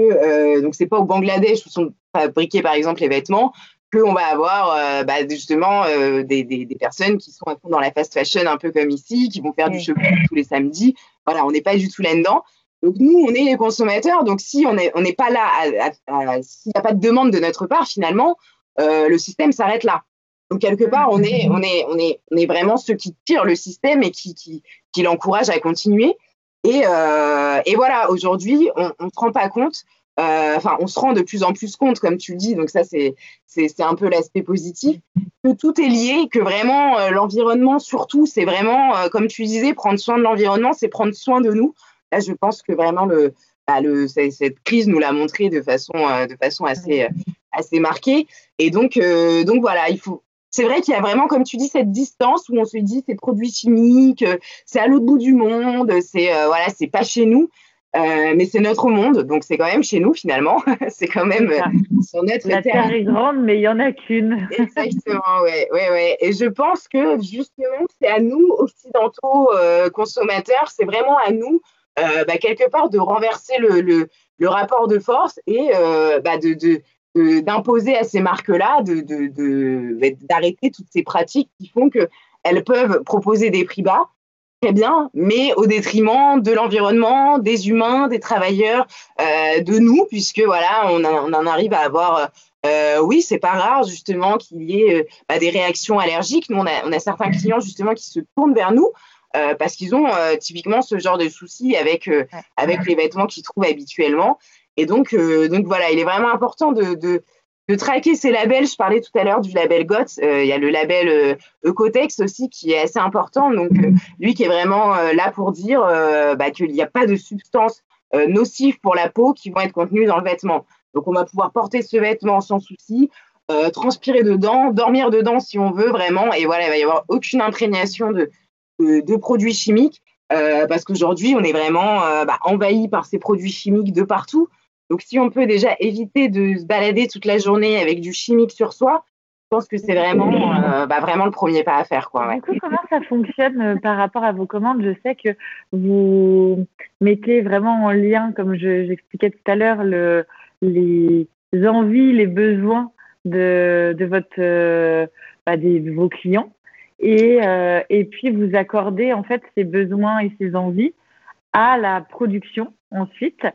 Euh, donc c'est pas au Bangladesh où sont fabriqués par exemple les vêtements qu'on va avoir euh, bah, justement euh, des, personnes qui sont dans la fast fashion un peu comme ici, qui vont faire du shopping tous les samedis. Voilà, on n'est pas du tout là-dedans. Donc nous, on est les consommateurs. Donc si on n'est on pas là, s'il n'y a pas de demande de notre part, finalement, le système s'arrête là. Donc quelque part, on est, on est, on est, on est vraiment ceux qui tirent le système et qui, qui, qui l'encouragent à continuer. Et, euh, et voilà, aujourd'hui, on ne se rend pas compte. Euh, enfin, on se rend de plus en plus compte, comme tu le dis. Donc ça, c'est, c'est, un peu l'aspect positif que tout est lié, que vraiment euh, l'environnement, surtout, c'est vraiment, comme tu disais, prendre soin de l'environnement, c'est prendre soin de nous. Là, je pense que vraiment le, bah, le, cette crise nous l'a montré de façon, de façon assez, assez marquée. Et donc, donc voilà, il faut, c'est vrai qu'il y a vraiment, comme tu dis, cette distance où on se dit c'est produits chimiques, euh, c'est à l'autre bout du monde, c'est euh, voilà, c'est pas chez nous. Euh, mais c'est notre monde, donc c'est quand même chez nous finalement. [LAUGHS] c'est quand même sur notre La terre. est grande, mais il y en a qu'une. [LAUGHS] Exactement, ouais, ouais, ouais. Et je pense que justement, c'est à nous occidentaux consommateurs, c'est vraiment à nous bah, quelque part de renverser le, le, le, rapport de force et bah, de, de, d'imposer à ces marques-là d'arrêter toutes ces pratiques qui font qu'elles peuvent proposer des prix bas, très bien, mais au détriment de l'environnement, des humains, des travailleurs, euh, de nous, puisque voilà, on, en arrive à avoir. Euh, oui, c'est pas rare justement qu'il y ait euh, bah, des réactions allergiques. Nous, on a, certains clients justement qui se tournent vers nous parce qu'ils ont typiquement ce genre de soucis avec, avec les vêtements qu'ils trouvent habituellement. Et donc, euh, donc voilà, il est vraiment important de, de, traquer ces labels. Je parlais tout à l'heure du label GOTS. Euh, il y a le label euh, Ecotex aussi qui est assez important. Donc, lui qui est vraiment là pour dire bah, qu'il n'y a pas de substances nocives pour la peau qui vont être contenues dans le vêtement. Donc, on va pouvoir porter ce vêtement sans souci, transpirer dedans, dormir dedans si on veut vraiment. Et voilà, il va y avoir aucune imprégnation de, de, produits chimiques. parce qu'aujourd'hui, on est vraiment bah, envahi par ces produits chimiques de partout. Donc, si on peut déjà éviter de se balader toute la journée avec du chimique sur soi, je pense que c'est vraiment, euh, bah, vraiment le premier pas à faire. Quoi, comment ça fonctionne euh, par rapport à vos commandes? Je sais que vous mettez vraiment en lien, comme j'expliquais tout à l'heure, le, les envies, les besoins de, de votre, euh, bah, des, de vos clients. Et, et puis, vous accordez en fait ces besoins et ces envies à la production ensuite.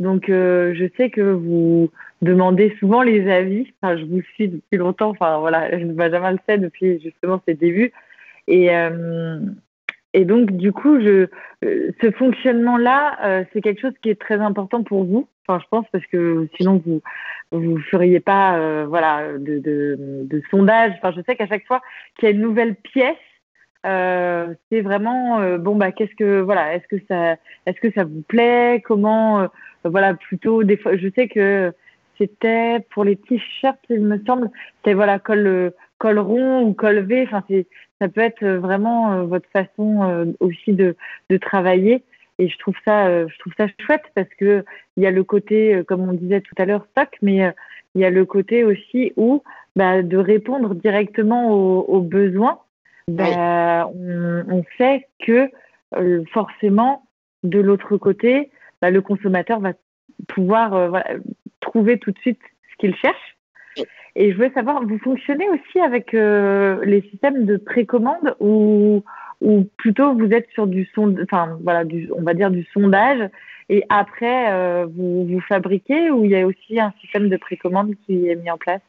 Donc, euh, je sais que vous demandez souvent les avis. Enfin, je vous suis depuis longtemps. Enfin, voilà, [LAUGHS] Benjamin le sait depuis justement ses débuts. Et, euh, et donc, du coup, je, euh, ce fonctionnement-là, c'est quelque chose qui est très important pour vous. Enfin, je pense parce que sinon vous vous feriez pas, voilà, de, de, de sondage. Enfin, je sais qu'à chaque fois qu'il y a une nouvelle pièce, euh, c'est vraiment euh, bon bah qu'est-ce que voilà est-ce que ça est-ce que ça vous plaît? Comment euh, voilà plutôt des fois je sais que c'était pour les t-shirts il me semble. C'est voilà col col rond ou col V. Enfin c'est ça peut être vraiment votre façon aussi de de travailler. Et je trouve ça je trouve ça chouette parce que il y a le côté comme on disait tout à l'heure stock mais il y a le côté aussi où bah, de répondre directement aux, aux besoins. Ben, on, sait que euh, forcément, de l'autre côté, bah, le consommateur va pouvoir euh, trouver tout de suite ce qu'il cherche. Et je voulais savoir, vous fonctionnez aussi avec euh, les systèmes de précommande ou, plutôt vous êtes sur du sondage et après vous, vous fabriquez ou il y a aussi un système de précommande qui est mis en place?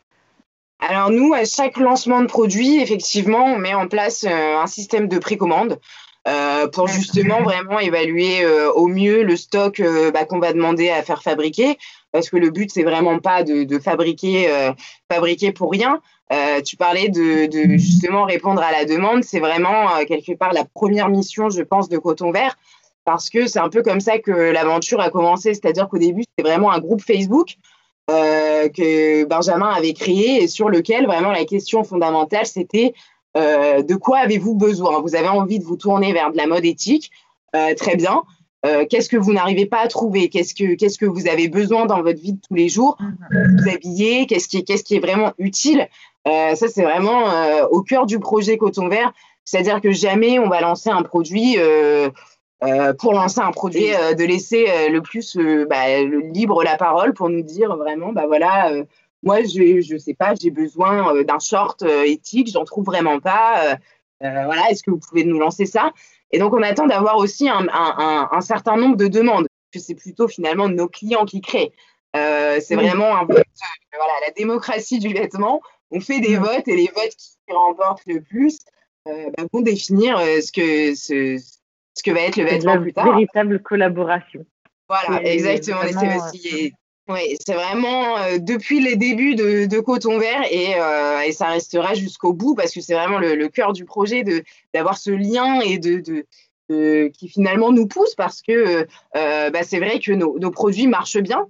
Alors nous, à chaque lancement de produit, effectivement, on met en place euh, un système de précommande euh, pour justement vraiment évaluer euh, au mieux le stock bah, qu'on va demander à faire fabriquer, parce que le but c'est vraiment pas de, fabriquer fabriquer pour rien. tu parlais de, de, justement répondre à la demande. C'est vraiment quelque part la première mission, je pense, de Coton Vert parce que c'est un peu comme ça que l'aventure a commencé. C'est-à-dire qu'au début, c'était vraiment un groupe Facebook euh, que Benjamin avait créé et sur lequel vraiment la question fondamentale, c'était euh, de quoi avez-vous besoin? Vous avez envie de vous tourner vers de la mode éthique? Euh, Très bien. qu'est-ce que vous n'arrivez pas à trouver? Qu'est-ce que, qu'est-ce que vous avez besoin dans votre vie de tous les jours? Vous habiller Qu'est-ce qui, qu'est-ce qui est vraiment utile? Ça, c'est vraiment au cœur du projet Coton Vert. C'est-à-dire que jamais on va lancer un produit euh, pour lancer un produit, euh, de laisser euh, le plus bah, libre la parole pour nous dire vraiment, bah voilà, moi je je sais pas, j'ai besoin d'un short éthique, j'en trouve vraiment pas. voilà, est-ce que vous pouvez nous lancer ça? Et donc on attend d'avoir aussi un, un, un, certain nombre de demandes, que c'est plutôt finalement nos clients qui créent. c'est vraiment un vote, voilà, la démocratie du vêtement. On fait des votes et les votes qui remportent le plus bah, vont définir ce que ce, ce que va être le vêtement plus tard. Véritable collaboration. Voilà, exactement. C'est vraiment euh, depuis les débuts de, Coton Vert et, euh, et ça restera jusqu'au bout parce que c'est vraiment le, cœur du projet d'avoir ce lien et de, qui finalement nous pousse parce que euh, bah, c'est vrai que nos, nos, produits marchent bien.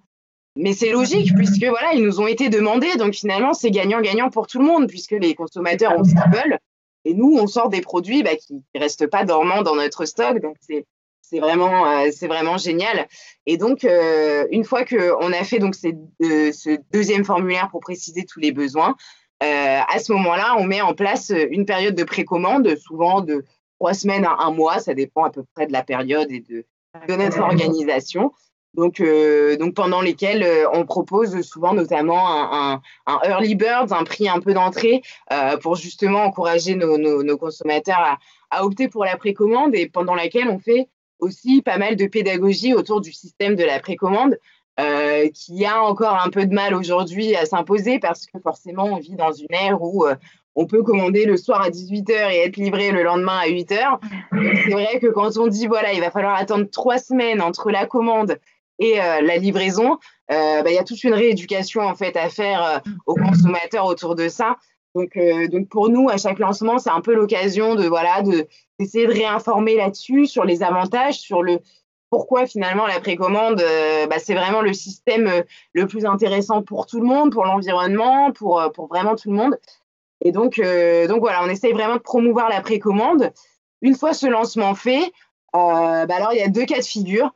Mais c'est logique puisque voilà, ils nous ont été demandés, donc finalement c'est gagnant-gagnant pour tout le monde puisque les consommateurs ont ce qu'ils veulent et nous, on sort des produits bah, qui ne restent pas dormants dans notre stock. Donc, c'est c'est vraiment, euh, c'est vraiment génial. Et donc, euh, une fois qu'on a fait donc euh, ce deuxième formulaire pour préciser tous les besoins, à ce moment-là, on met en place une période de précommande, souvent de trois semaines à un mois, ça dépend à peu près de la période et de, de notre organisation. Donc, euh, donc pendant lesquels euh, on propose souvent notamment un, un, early bird, un prix un peu d'entrée euh, pour justement encourager nos, nos, nos consommateurs à, à, opter pour la précommande et pendant laquelle on fait aussi pas mal de pédagogie autour du système de la précommande euh, qui a encore un peu de mal aujourd'hui à s'imposer parce que forcément on vit dans une ère où on peut commander le soir à 18h et être livré le lendemain à 8h. C'est vrai que quand on dit voilà, il va falloir attendre trois semaines entre la commande et euh, la livraison, euh, bah, il y a toute une rééducation en fait à faire euh, aux consommateurs autour de ça. Donc, donc pour nous, à chaque lancement, c'est un peu l'occasion de voilà de d'essayer de réinformer là-dessus sur les avantages, sur le pourquoi finalement la précommande, bah, c'est vraiment le système le plus intéressant pour tout le monde, pour l'environnement, pour, pour vraiment tout le monde. Et donc, donc voilà, on essaye vraiment de promouvoir la précommande. Une fois ce lancement fait, bah alors il y a deux cas de figure.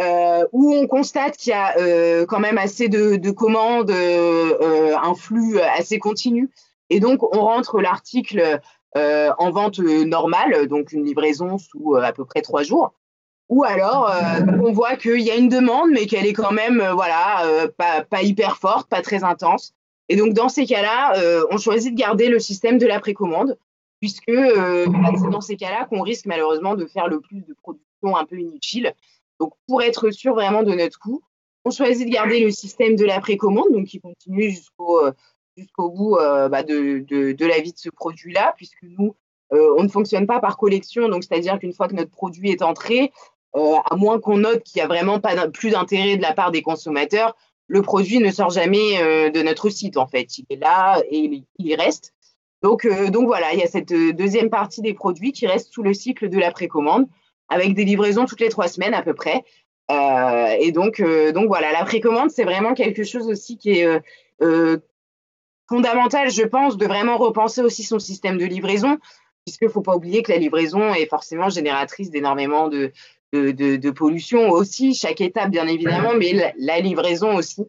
Euh, où on constate qu'il y a euh, quand même assez de, de commandes, euh, un flux assez continu. Et donc, on rentre l'article en vente normale, donc une livraison sous à peu près trois jours. Ou alors, on voit qu'il y a une demande, mais qu'elle est quand même voilà, pas, pas, hyper forte, pas très intense. Et donc, dans ces cas-là, on choisit de garder le système de la précommande, puisque bah, c'est dans ces cas-là qu'on risque malheureusement de faire le plus de production un peu inutile. Donc, pour être sûr vraiment de notre coût, on choisit de garder le système de la précommande, donc qui continue jusqu'au euh, jusqu'au bout euh, bah, de, de, la vie de ce produit-là, puisque nous, euh, on ne fonctionne pas par collection, donc c'est-à-dire qu'une fois que notre produit est entré, à moins qu'on note qu'il n'y a vraiment pas plus d'intérêt de la part des consommateurs, le produit ne sort jamais de notre site en fait. Il est là et il, reste. Donc, donc voilà, il y a cette deuxième partie des produits qui reste sous le cycle de la précommande avec des livraisons toutes les trois semaines à peu près. Euh, et donc, euh, donc voilà, la précommande, c'est vraiment quelque chose aussi qui est euh, fondamental, je pense, de vraiment repenser aussi son système de livraison, puisqu'il ne faut pas oublier que la livraison est forcément génératrice d'énormément de, de, de, pollution aussi, chaque étape bien évidemment, mais la, livraison aussi.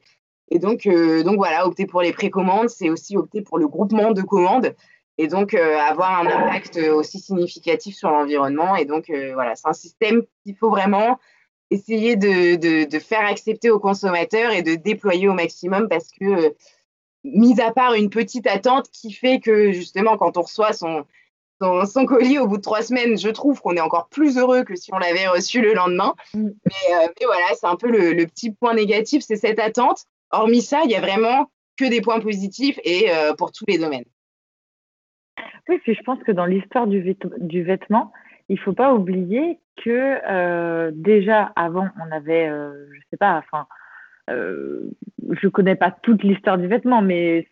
Et donc, donc voilà, opter pour les précommandes, c'est aussi opter pour le groupement de commandes et donc euh, avoir un impact aussi significatif sur l'environnement. Et donc euh, voilà, c'est un système qu'il faut vraiment essayer de, de, de, faire accepter aux consommateurs et de déployer au maximum parce que, euh, mis à part une petite attente qui fait que justement quand on reçoit son, son, colis au bout de trois semaines, je trouve qu'on est encore plus heureux que si on l'avait reçu le lendemain. Mm. Mais, mais voilà, c'est un peu le, le, petit point négatif, c'est cette attente. Hormis ça, il y a vraiment que des points positifs et pour tous les domaines. Oui, puis je pense que dans l'histoire du, vêtement, il ne faut pas oublier que euh, déjà avant, on avait, euh, je sais pas, enfin, euh, je connais pas toute l'histoire du vêtement, mais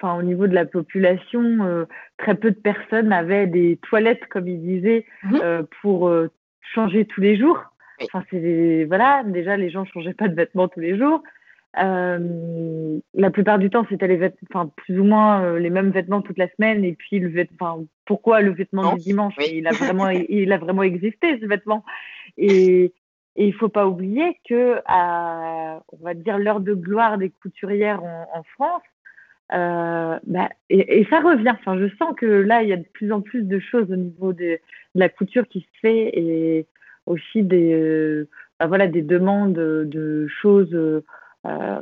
enfin, au niveau de la population, très peu de personnes avaient des toilettes, comme il disait, mmh pour changer tous les jours. Enfin, c'est voilà, déjà les gens changeaient pas de vêtements tous les jours. Euh, la plupart du temps, c'était les vêtements, enfin plus ou moins euh, les mêmes vêtements toute la semaine. Et puis le vêtement, pourquoi le vêtement du dimanche Il a vraiment, [LAUGHS] il a vraiment existé ce vêtement. Et, et il faut pas oublier que on va dire l'heure de gloire des couturières en, France, euh, bah, et, ça revient. Enfin, je sens que là, il y a de plus en plus de choses au niveau de, la couture qui se fait et aussi des, euh, bah, voilà, des demandes de choses euh,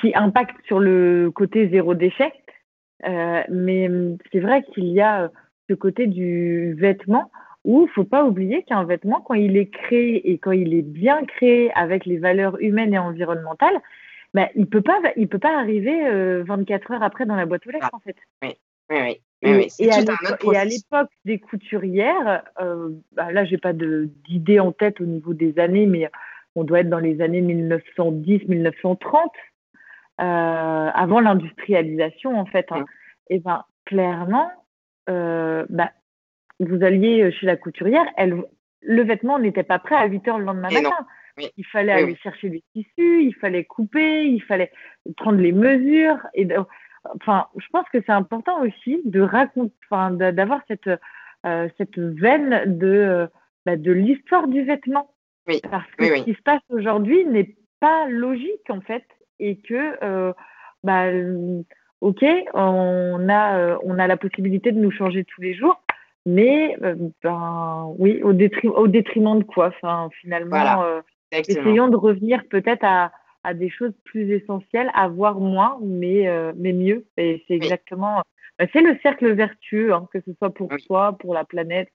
qui impactent sur le côté zéro déchet. Mais c'est vrai qu'il y a ce côté du vêtement où il faut pas oublier qu'un vêtement, quand il est créé et quand il est bien créé avec les valeurs humaines et environnementales, bah, il peut pas, il peut pas arriver 24 heures après dans la boîte aux lettres, en fait. Oui, oui, oui. Et, et, à l'époque des couturières, euh, bah là, j'ai pas d'idée en tête au niveau des années, mais on doit être dans les années 1910-1930, euh, avant l'industrialisation, en fait. Hein. Et ben clairement, euh, bah, vous alliez chez la couturière, elle, le vêtement n'était pas prêt à 8 heures le lendemain matin. Il fallait aller chercher les tissus, il fallait couper, il fallait prendre les mesures. Et enfin, je pense que c'est important aussi de raconter, enfin, d'avoir cette euh, cette veine de euh, bah, de l'histoire du vêtement. Parce que ce qui se passe aujourd'hui n'est pas logique en fait, et que euh, bah, ok, on a on a la possibilité de nous changer tous les jours, mais ben oui, au détriment au détriment de quoi Enfin, finalement, essayons de revenir peut-être à à des choses plus essentielles, à voir moins, mais, euh, mais mieux. Et c'est exactement, bah, c'est le cercle vertueux, hein, que ce soit pour soi, pour la planète,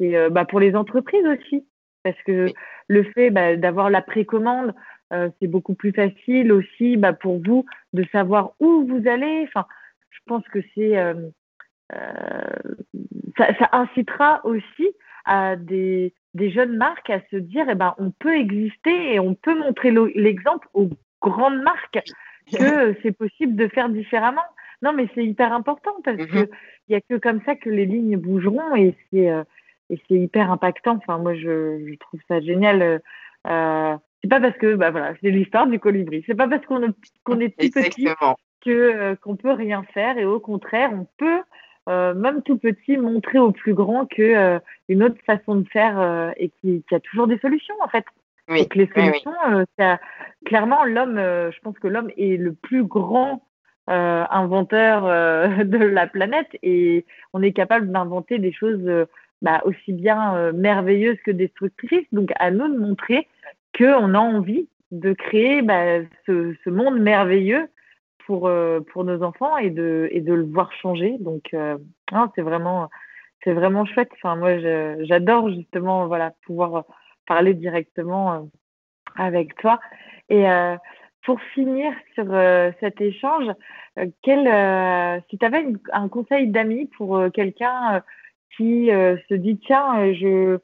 et euh, bah, pour les entreprises aussi. Parce que le fait bah, d'avoir la précommande, euh, c'est beaucoup plus facile aussi bah, pour vous de savoir où vous allez. Enfin, je pense que c'est ça, ça, incitera aussi à des, des jeunes marques à se dire, eh ben, on peut exister et on peut montrer l'exemple aux grandes marques [LAUGHS] que c'est possible de faire différemment. Non, mais c'est hyper important parce mm-hmm. que il y a que comme ça que les lignes bougeront et c'est euh, c'est hyper impactant. Enfin, moi, je, je trouve ça génial. Euh, c'est pas parce que, bah voilà, c'est l'histoire du colibri. C'est pas parce qu'on qu'on est petit que euh, qu'on peut rien faire et au contraire, on peut euh, même tout petit, montrer au plus grand que euh, une autre façon de faire euh, et qu'il y a toujours des solutions en fait. Oui, Donc les solutions, clairement, l'homme, je pense que l'homme est le plus grand inventeur [LAUGHS] de la planète et on est capable d'inventer des choses bah, aussi bien merveilleuses que destructrices. Donc à nous de montrer qu'on a envie de créer bah, ce, ce, monde merveilleux pour, euh, pour nos enfants et de, et de le voir changer. Donc, euh, c'est vraiment, vraiment chouette. Enfin, moi, j'adore justement voilà, pouvoir parler directement euh, avec toi. Et pour finir sur cet échange, quel, si tu avais un conseil d'amis pour quelqu'un qui se dit tiens, je,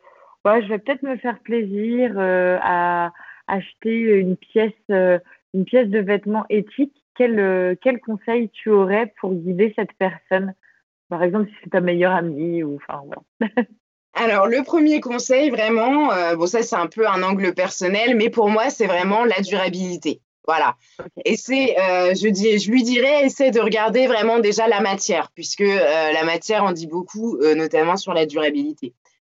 ouais, je vais peut-être me faire plaisir à acheter une pièce, une pièce de vêtements éthique quel, euh, quel conseil tu aurais pour guider cette personne? Par exemple, si c'est ta meilleure amie ou enfin voilà. [LAUGHS] Alors, le premier conseil, vraiment, euh, bon, ça, c'est un peu un angle personnel, mais pour moi, c'est vraiment la durabilité. Voilà. Et c'est, euh, je, dis, je lui dirais, essaie de regarder vraiment déjà la matière, puisque la matière en dit beaucoup, notamment sur la durabilité.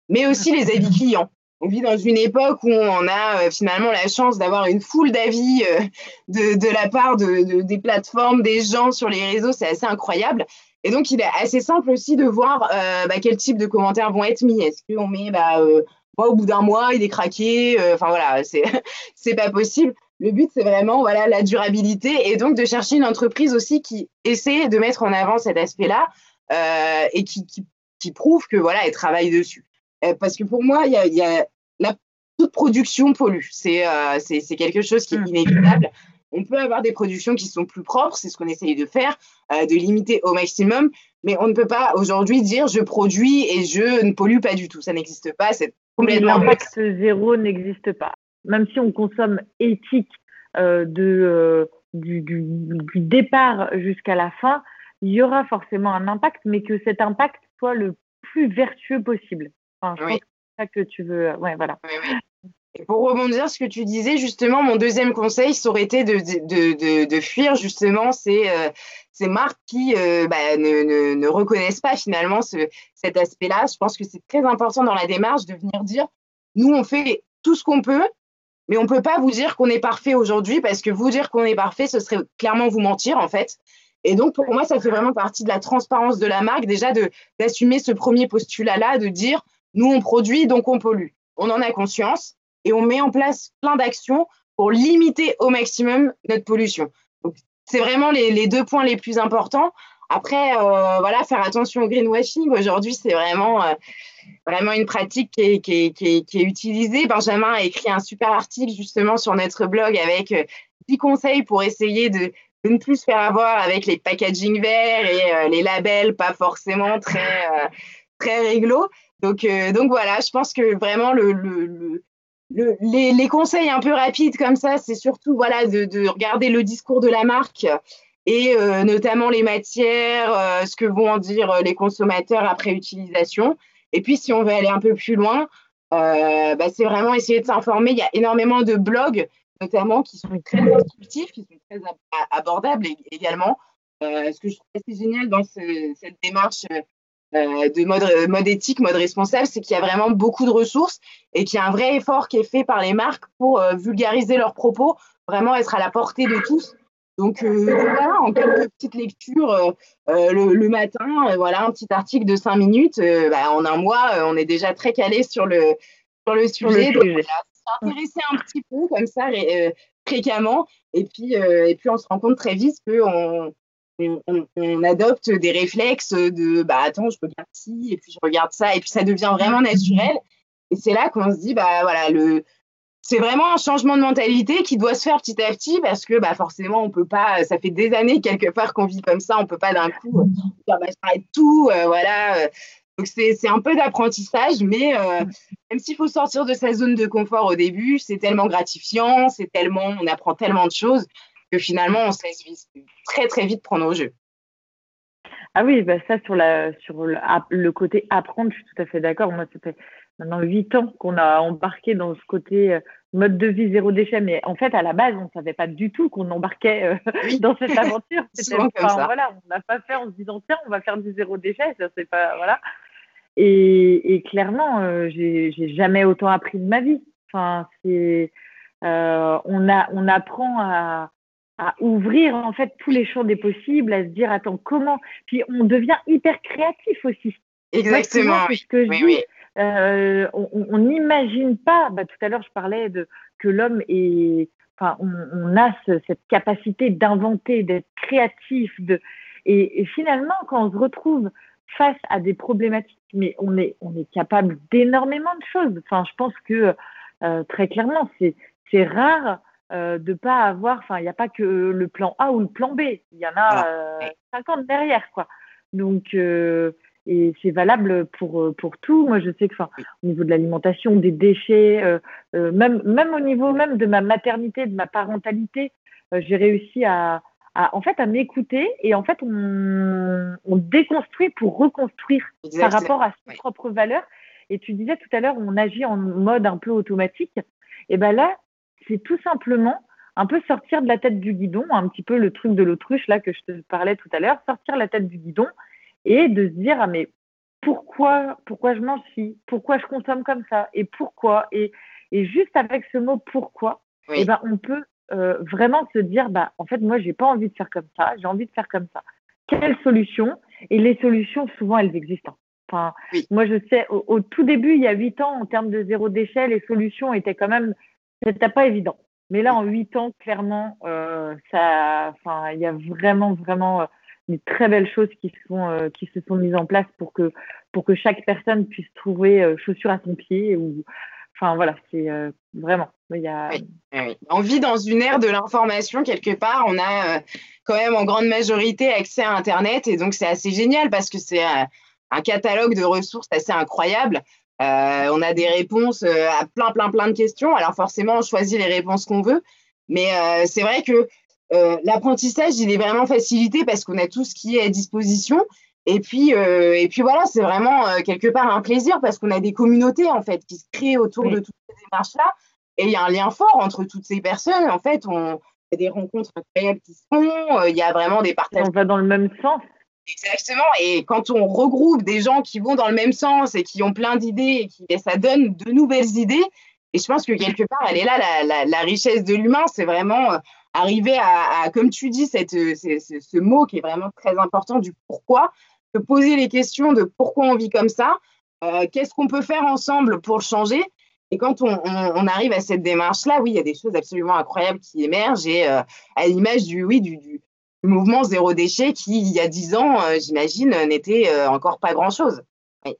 Mais aussi les avis clients on vit dans une époque où on a euh, finalement la chance d'avoir une foule d'avis euh, de, de, la part de, des plateformes, des gens sur les réseaux, c'est assez incroyable. Et donc, il est assez simple aussi de voir euh, bah, quel type de commentaires vont être mis. Est-ce qu'on met, bah, moi, au bout d'un mois, il est craqué Enfin, voilà, c'est, [LAUGHS] c'est pas possible. Le but, c'est vraiment voilà, la durabilité et donc de chercher une entreprise aussi qui essaie de mettre en avant cet aspect-là et qui, qui, qui, prouve que voilà, elle travaille dessus. Euh, parce que pour moi, il y a, y a la, toute production pollue. C'est euh, c'est quelque chose qui est mmh. inévitable. On peut avoir des productions qui sont plus propres, c'est ce qu'on essaye de faire, euh, de limiter au maximum, mais on ne peut pas aujourd'hui dire je produis et je ne pollue pas du tout. Ça n'existe pas. C'est complètement. L'impact zéro n'existe pas. Même si on consomme éthique de, du, du, départ jusqu'à la fin, il y aura forcément un impact, mais que cet impact soit le plus vertueux possible. Enfin, je pense que c'est ça que tu veux. Ouais, voilà. Et pour rebondir ce que tu disais, justement, mon deuxième conseil, ça aurait été de, de, de, de fuir justement ces, euh, ces marques qui euh, bah, ne, ne, ne, reconnaissent pas finalement ce, cet aspect-là. Je pense que c'est très important dans la démarche de venir dire, nous, on fait tout ce qu'on peut, mais on ne peut pas vous dire qu'on est parfait aujourd'hui parce que vous dire qu'on est parfait, ce serait clairement vous mentir en fait. Et donc, pour moi, ça fait vraiment partie de la transparence de la marque, déjà d'assumer ce premier postulat-là, de dire, nous, on produit, donc on pollue. On en a conscience et on met en place plein d'actions pour limiter au maximum notre pollution. C'est vraiment les, deux points les plus importants. Après, euh, voilà, faire attention au greenwashing. Aujourd'hui, c'est vraiment, euh, vraiment une pratique qui est, utilisée. Benjamin a écrit un super article justement sur notre blog avec euh, 10 conseils pour essayer de, ne plus se faire avoir avec les packaging verts et euh, les labels pas forcément très, euh, très réglo. Donc, euh, donc voilà, je pense que vraiment le, le, le le, les, conseils un peu rapides comme ça, c'est surtout voilà, de, de, regarder le discours de la marque et euh, notamment les matières, euh, ce que vont en dire les consommateurs après utilisation. Et puis, si on veut aller un peu plus loin, bah, c'est vraiment essayer de s'informer. Il y a énormément de blogs, notamment, qui sont très instructifs, qui sont très abordables également. ce que je trouve assez génial dans ce, cette démarche de mode, mode éthique, mode responsable, c'est qu'il y a vraiment beaucoup de ressources et qu'il y a un vrai effort qui est fait par les marques pour euh, vulgariser leurs propos, vraiment être à la portée de tous. Donc, euh, voilà, en quelques petites lectures euh, le, le, matin, voilà, un petit article de cinq minutes. Bah, en un mois, on est déjà très calé sur le, sur le sujet. Donc, voilà, s'intéresser un petit peu comme ça, fréquemment. Et puis, et puis, on se rend compte très vite qu'on on, adopte des réflexes de bah attends, je regarde ci et puis je regarde ça et puis ça devient vraiment naturel. Et c'est là qu'on se dit bah voilà le c'est vraiment un changement de mentalité qui doit se faire petit à petit parce que bah forcément on peut pas ça fait des années quelque part qu'on vit comme ça on peut pas d'un coup dire bah tout euh, voilà donc c'est un peu d'apprentissage mais euh, même s'il faut sortir de sa zone de confort au début c'est tellement gratifiant c'est tellement on apprend tellement de choses que finalement, on se laisse très, très vite prendre au jeu. Ah oui, bah ça, sur, la, sur le, le, côté apprendre, je suis tout à fait d'accord. Moi, ça fait maintenant huit ans qu'on a embarqué dans ce côté euh, mode de vie zéro déchet. Mais en fait, à la base, on ne savait pas du tout qu'on embarquait euh, [LAUGHS] dans cette [LAUGHS] aventure. Enfin, voilà, on n'a pas fait en se disant, tiens, on va faire du zéro déchet. Ça, c'est pas, voilà. Et, et clairement, euh, j'ai jamais autant appris de ma vie. Enfin, c'est, euh, on, a, on apprend à, à ouvrir en fait tous les champs des possibles, à se dire attends comment? Puis on devient hyper créatif aussi. Exactement. C'est ce que je oui, dis. Oui. Euh, on n'imagine pas. Bah, tout à l'heure, je parlais de que l'homme est. Enfin, on, on a ce, cette capacité d'inventer, d'être créatif, de. Et, et, finalement, quand on se retrouve face à des problématiques, mais on est on est capable d'énormément de choses. Enfin, je pense que euh, très clairement, c'est c'est rare euh, de pas avoir, enfin, il n'y a pas que le plan A ou le plan B, il y en a euh, 50 derrière, quoi. Donc, euh, et c'est valable pour, pour tout. Moi, je sais que, enfin, au niveau de l'alimentation, des déchets, euh, euh, même, même au niveau même de ma maternité, de ma parentalité, euh, j'ai réussi à, à, en fait, à m'écouter et en fait, on, on déconstruit pour reconstruire Exactement. par rapport à ses oui. propres valeurs. Et tu disais tout à l'heure, on agit en mode un peu automatique. Et ben là, c'est tout simplement un peu sortir de la tête du guidon, un petit peu le truc de l'autruche là que je te parlais tout à l'heure, sortir la tête du guidon et de se dire ah mais pourquoi pourquoi je mange ci, pourquoi je consomme comme ça? Et pourquoi? Et, et juste avec ce mot pourquoi, oui. eh ben on peut euh, vraiment se dire bah en fait moi j'ai pas envie de faire comme ça, j'ai envie de faire comme ça. Quelle solution? Et les solutions souvent elles existent. Enfin, oui. moi je sais au, au, tout début il y a huit ans en termes de zéro déchet les solutions étaient quand même c'était pas évident. Mais là, en huit ans, clairement, euh, il y a vraiment, vraiment euh, des très belles choses euh, qui se sont mises en place pour que pour que chaque personne puisse trouver euh, chaussure à son pied enfin voilà, c'est euh, vraiment. Oui. On vit dans une ère de l'information quelque part. On a euh, quand même en grande majorité accès à Internet et donc c'est assez génial parce que c'est un catalogue de ressources assez incroyable. Euh, on a des réponses euh, à plein, plein, plein de questions. Alors forcément, on choisit les réponses qu'on veut. Mais c'est vrai que l'apprentissage, il est vraiment facilité parce qu'on a tout ce qui est à disposition. Et puis, et puis voilà, c'est vraiment quelque part un plaisir parce qu'on a des communautés en fait qui se créent autour de toutes ces démarches-là. Et il y a un lien fort entre toutes ces personnes. En fait, on, il y a des rencontres incroyables qui se font, il y a vraiment des partages. On va dans le même sens. Exactement. Et quand on regroupe des gens qui vont dans le même sens et qui ont plein d'idées, et qui, ça donne de nouvelles idées. Et je pense que quelque part, elle est là, la, richesse de l'humain, c'est vraiment euh, arriver à, comme tu dis, cette, ce, mot qui est vraiment très important du pourquoi, de poser les questions de pourquoi on vit comme ça, euh, qu'est-ce qu'on peut faire ensemble pour changer. Et quand on, arrive à cette démarche-là, oui, il y a des choses absolument incroyables qui émergent. Et euh, à l'image du, oui, du, du, le mouvement zéro déchet qui, il y a dix ans, euh, j'imagine, n'était euh, encore pas grand-chose.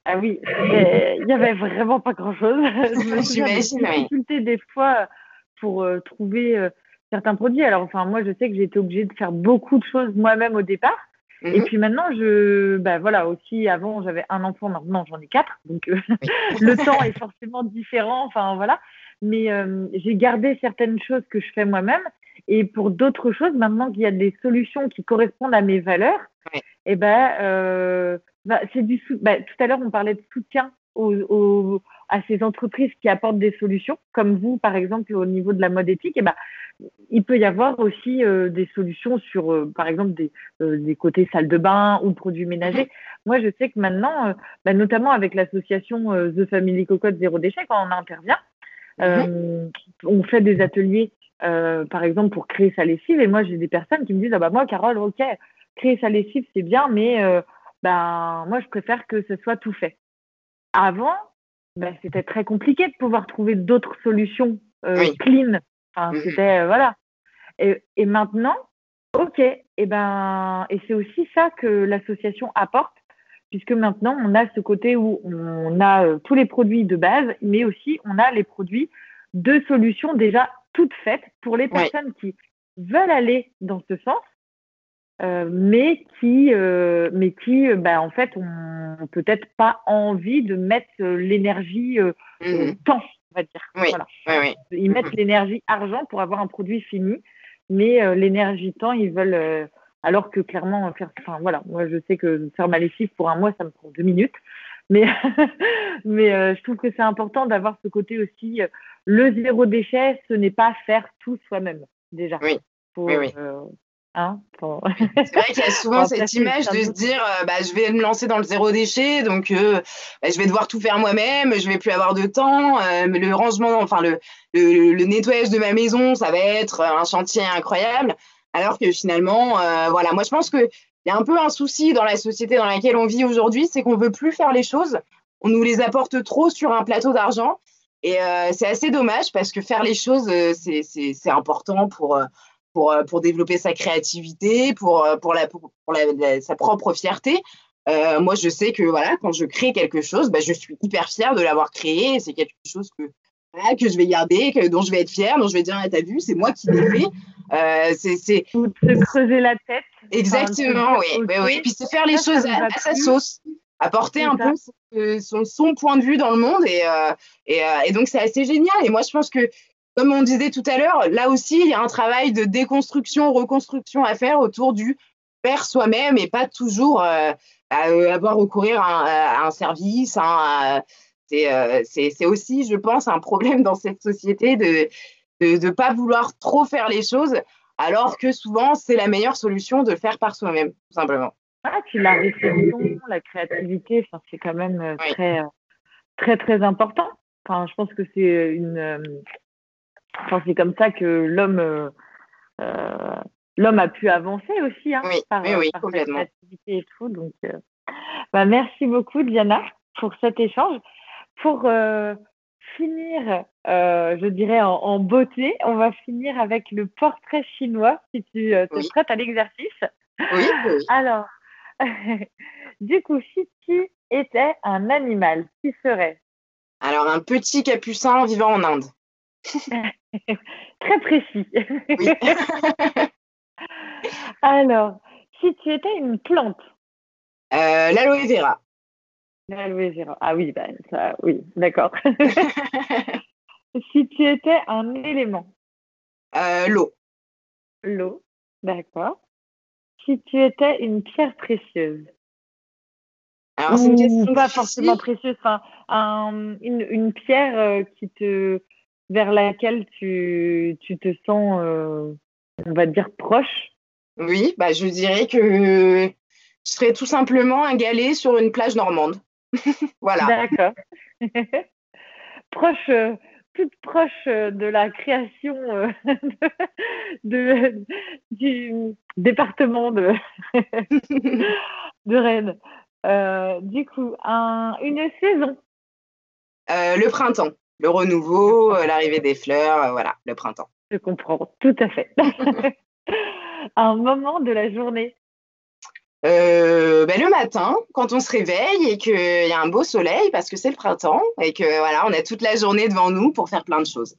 Ah oui, il n'y avait vraiment pas grand-chose. [LAUGHS] J'imagine, oui. difficulté des fois pour euh, trouver certains produits. Alors, enfin, moi, je sais que j'ai été obligée de faire beaucoup de choses moi-même au départ. Et mhm. puis maintenant, je, bah voilà, aussi avant j'avais un enfant, maintenant j'en ai quatre, donc [LAUGHS] le temps est forcément différent. Enfin voilà, mais j'ai gardé certaines choses que je fais moi-même et pour d'autres choses, maintenant qu'il y a des solutions qui correspondent à mes valeurs, et eh ben, euh, bah, c'est du bah, tout à l'heure, on parlait de soutien aux, à ces entreprises qui apportent des solutions, comme vous, par exemple, au niveau de la mode éthique. Et eh ben, il peut y avoir aussi euh, des solutions sur, euh, par exemple, des, des, côtés salle de bain ou produits ménagers. Moi, je sais que maintenant, bah, notamment avec l'association The Family Cocotte Zéro Déchet, quand on intervient, mhm. on fait des ateliers euh, par exemple, pour créer sa lessive. Et moi, j'ai des personnes qui me disent, ah bah moi, Carole, ok, créer sa lessive, c'est bien, mais euh, ben, moi, je préfère que ce soit tout fait. Avant, ben, c'était très compliqué de pouvoir trouver d'autres solutions euh, clean. Enfin, c'était, voilà. Et, et, maintenant, ok, et ben, et c'est aussi ça que l'association apporte, puisque maintenant, on a ce côté où on a tous les produits de base, mais aussi on a les produits de solutions déjà toutes faites pour les personnes qui veulent aller dans ce sens, euh, mais qui, euh, mais qui, euh, bah, en fait, ont peut-être pas envie de mettre l'énergie mmh temps, on va dire. Voilà. Ils mettent mmh l'énergie argent pour avoir un produit fini, mais l'énergie temps, ils veulent. alors que clairement, faire, enfin voilà, moi je sais que faire ma lessive pour un mois, ça me prend deux minutes. Mais, [LAUGHS] mais je trouve que c'est important d'avoir ce côté aussi le zéro déchet, ce n'est pas faire tout soi-même, déjà. Oui. oui, oui. Euh, hein, [LAUGHS] c'est vrai qu'il y a souvent cette image de se dire euh, bah, je vais me lancer dans le zéro déchet, donc euh, bah, je vais devoir tout faire moi-même, je vais plus avoir de temps, le rangement, enfin le, le, nettoyage de ma maison, ça va être un chantier incroyable. Alors que finalement, voilà, moi je pense qu'il y a un peu un souci dans la société dans laquelle on vit aujourd'hui, c'est qu'on veut plus faire les choses, on nous les apporte trop sur un plateau d'argent et euh, c'est assez dommage parce que faire les choses, euh, c'est important pour, euh, pour, pour développer sa créativité, pour, pour, la, pour la, sa propre fierté. moi, je sais que voilà, quand je crée quelque chose, bah, je suis hyper fière de l'avoir créé. C'est quelque chose que, que je vais garder, que, dont je vais être fière, dont je vais dire ah, T'as vu, c'est moi qui l'ai fait. Euh, c'est se creuser la tête. Exactement, oui. oui, puis c'est faire les choses à, sa sauce apporter un peu son, son, point de vue dans le monde. Et, euh, et, euh, et donc, c'est assez génial. Et moi, je pense que, comme on disait tout à l'heure, là aussi, il y a un travail de déconstruction, reconstruction à faire autour du faire soi-même et pas toujours euh, avoir recourir à, un service. Hein, c'est aussi, je pense, un problème dans cette société de ne de, pas vouloir trop faire les choses, alors que souvent, c'est la meilleure solution de le faire par soi-même, tout simplement. Ah, puis la réflexion, la créativité, c'est quand même euh, très, euh, très, très important. Enfin, je pense que c'est une. Euh, enfin, c'est comme ça que l'homme. L'homme a pu avancer aussi hein, oui, par, oui, par complètement. créativité et tout. Donc, bah, merci beaucoup, Diana, pour cet échange. Pour finir, je dirais, en, beauté, on va finir avec le portrait chinois, si tu es prête à l'exercice. Oui, oui. Alors, [LAUGHS] du coup, si tu étais un animal, qui serait Alors, un petit capucin vivant en Inde. [LAUGHS] Très précis. Oui. [LAUGHS] Alors, si tu étais une plante euh, L'aloe vera. L'aloe vera. Ah oui, ben, ça, oui, d'accord. si tu étais un élément L'eau. L'eau, d'accord. Si tu étais une pierre précieuse. Alors, c'est une question pas difficile. forcément précieuse, enfin, un- une, une pierre euh, qui te, vers laquelle tu, tu te sens, euh, on va dire, proche. Oui, bah, je dirais que je serais tout simplement un galet sur une plage normande. [LAUGHS] Voilà. D'accord. [LAUGHS] proche, euh, toute proche euh, de la création euh, [LAUGHS] de, de- du département de, [LAUGHS] de Rennes. Euh, du coup, un, une saison. Euh, le printemps, le renouveau, l'arrivée des fleurs, voilà, le printemps. Je comprends, tout à fait. [LAUGHS] un moment de la journée. Euh, ben, le matin, quand on se réveille et qu'il y a un beau soleil parce que c'est le printemps et que voilà, on a toute la journée devant nous pour faire plein de choses.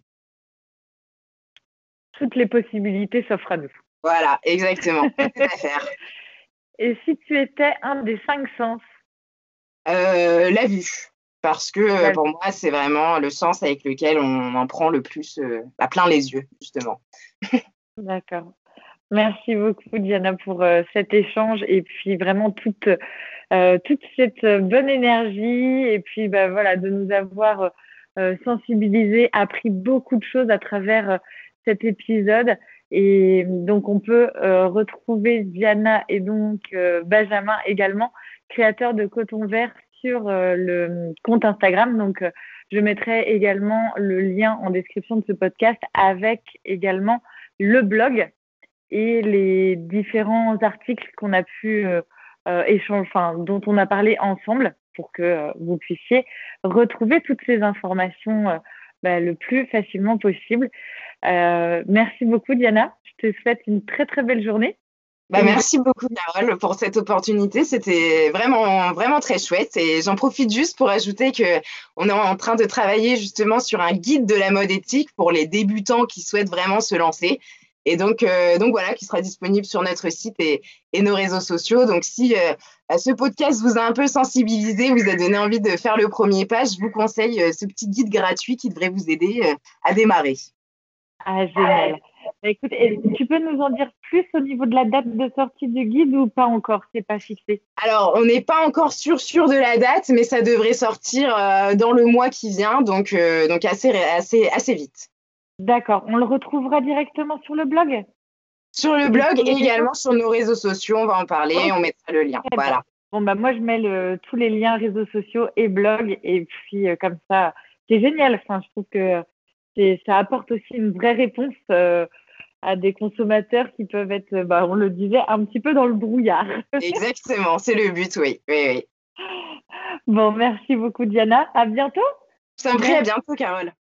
Toutes les possibilités s'offrent à nous. Voilà, exactement. Tout à faire. [LAUGHS] Et si tu étais un des cinq sens, Euh, la vue, parce que euh, La pour moi, c'est vraiment le sens avec lequel on en prend le plus euh, à plein les yeux, justement. [LAUGHS] D'accord. Merci beaucoup, Diana, pour euh, cet échange et puis vraiment toute, euh, toute cette euh, bonne énergie et puis bah, voilà, de nous avoir euh, sensibilisés, appris beaucoup de choses à travers euh, cet épisode. Et donc, on peut euh, retrouver Diana et donc euh, Benjamin également, créateurs de Coton Vert sur euh, le compte Instagram. Donc, euh, je mettrai également le lien en description de ce podcast avec également le blog et les différents articles qu'on a pu euh, euh, échanger, enfin, dont on a parlé ensemble pour que euh, vous puissiez retrouver toutes ces informations bah, le plus facilement possible. Merci beaucoup, Diana. Je te souhaite une très très belle journée. Bah, merci beaucoup, Carole, pour cette opportunité. C'était vraiment, vraiment très chouette. Et j'en profite juste pour ajouter que on est en train de travailler justement sur un guide de la mode éthique pour les débutants qui souhaitent vraiment se lancer. Et donc, euh, donc voilà, qui sera disponible sur notre site et, et nos réseaux sociaux. Donc, si euh, ce podcast vous a un peu sensibilisé, vous a donné envie de faire le premier pas, je vous conseille euh, ce petit guide gratuit qui devrait vous aider à démarrer. Ah, génial. Bah, écoute, tu peux nous en dire plus au niveau de la date de sortie du guide ou pas encore? C'est pas fixé. Alors, on n'est pas encore sûr, sûr de la date, mais ça devrait sortir dans le mois qui vient, donc, donc assez, assez, assez vite. D'accord. On le retrouvera directement sur le blog? Sur le blog et également sur nos réseaux sociaux, on va en parler, Ok. on mettra le lien. Voilà. Bon, bah, moi, je mets le, tous les liens réseaux sociaux et blog. Et puis, euh, comme ça, c'est génial. Enfin, je trouve que ça apporte aussi une vraie réponse euh, à des consommateurs qui peuvent être, euh, bah, on le disait, un petit peu dans le brouillard. [LAUGHS] Exactement, c'est le but, oui. oui, oui. Bon, merci beaucoup, Diana. À bientôt. Je t'en prie, à bientôt, Carole.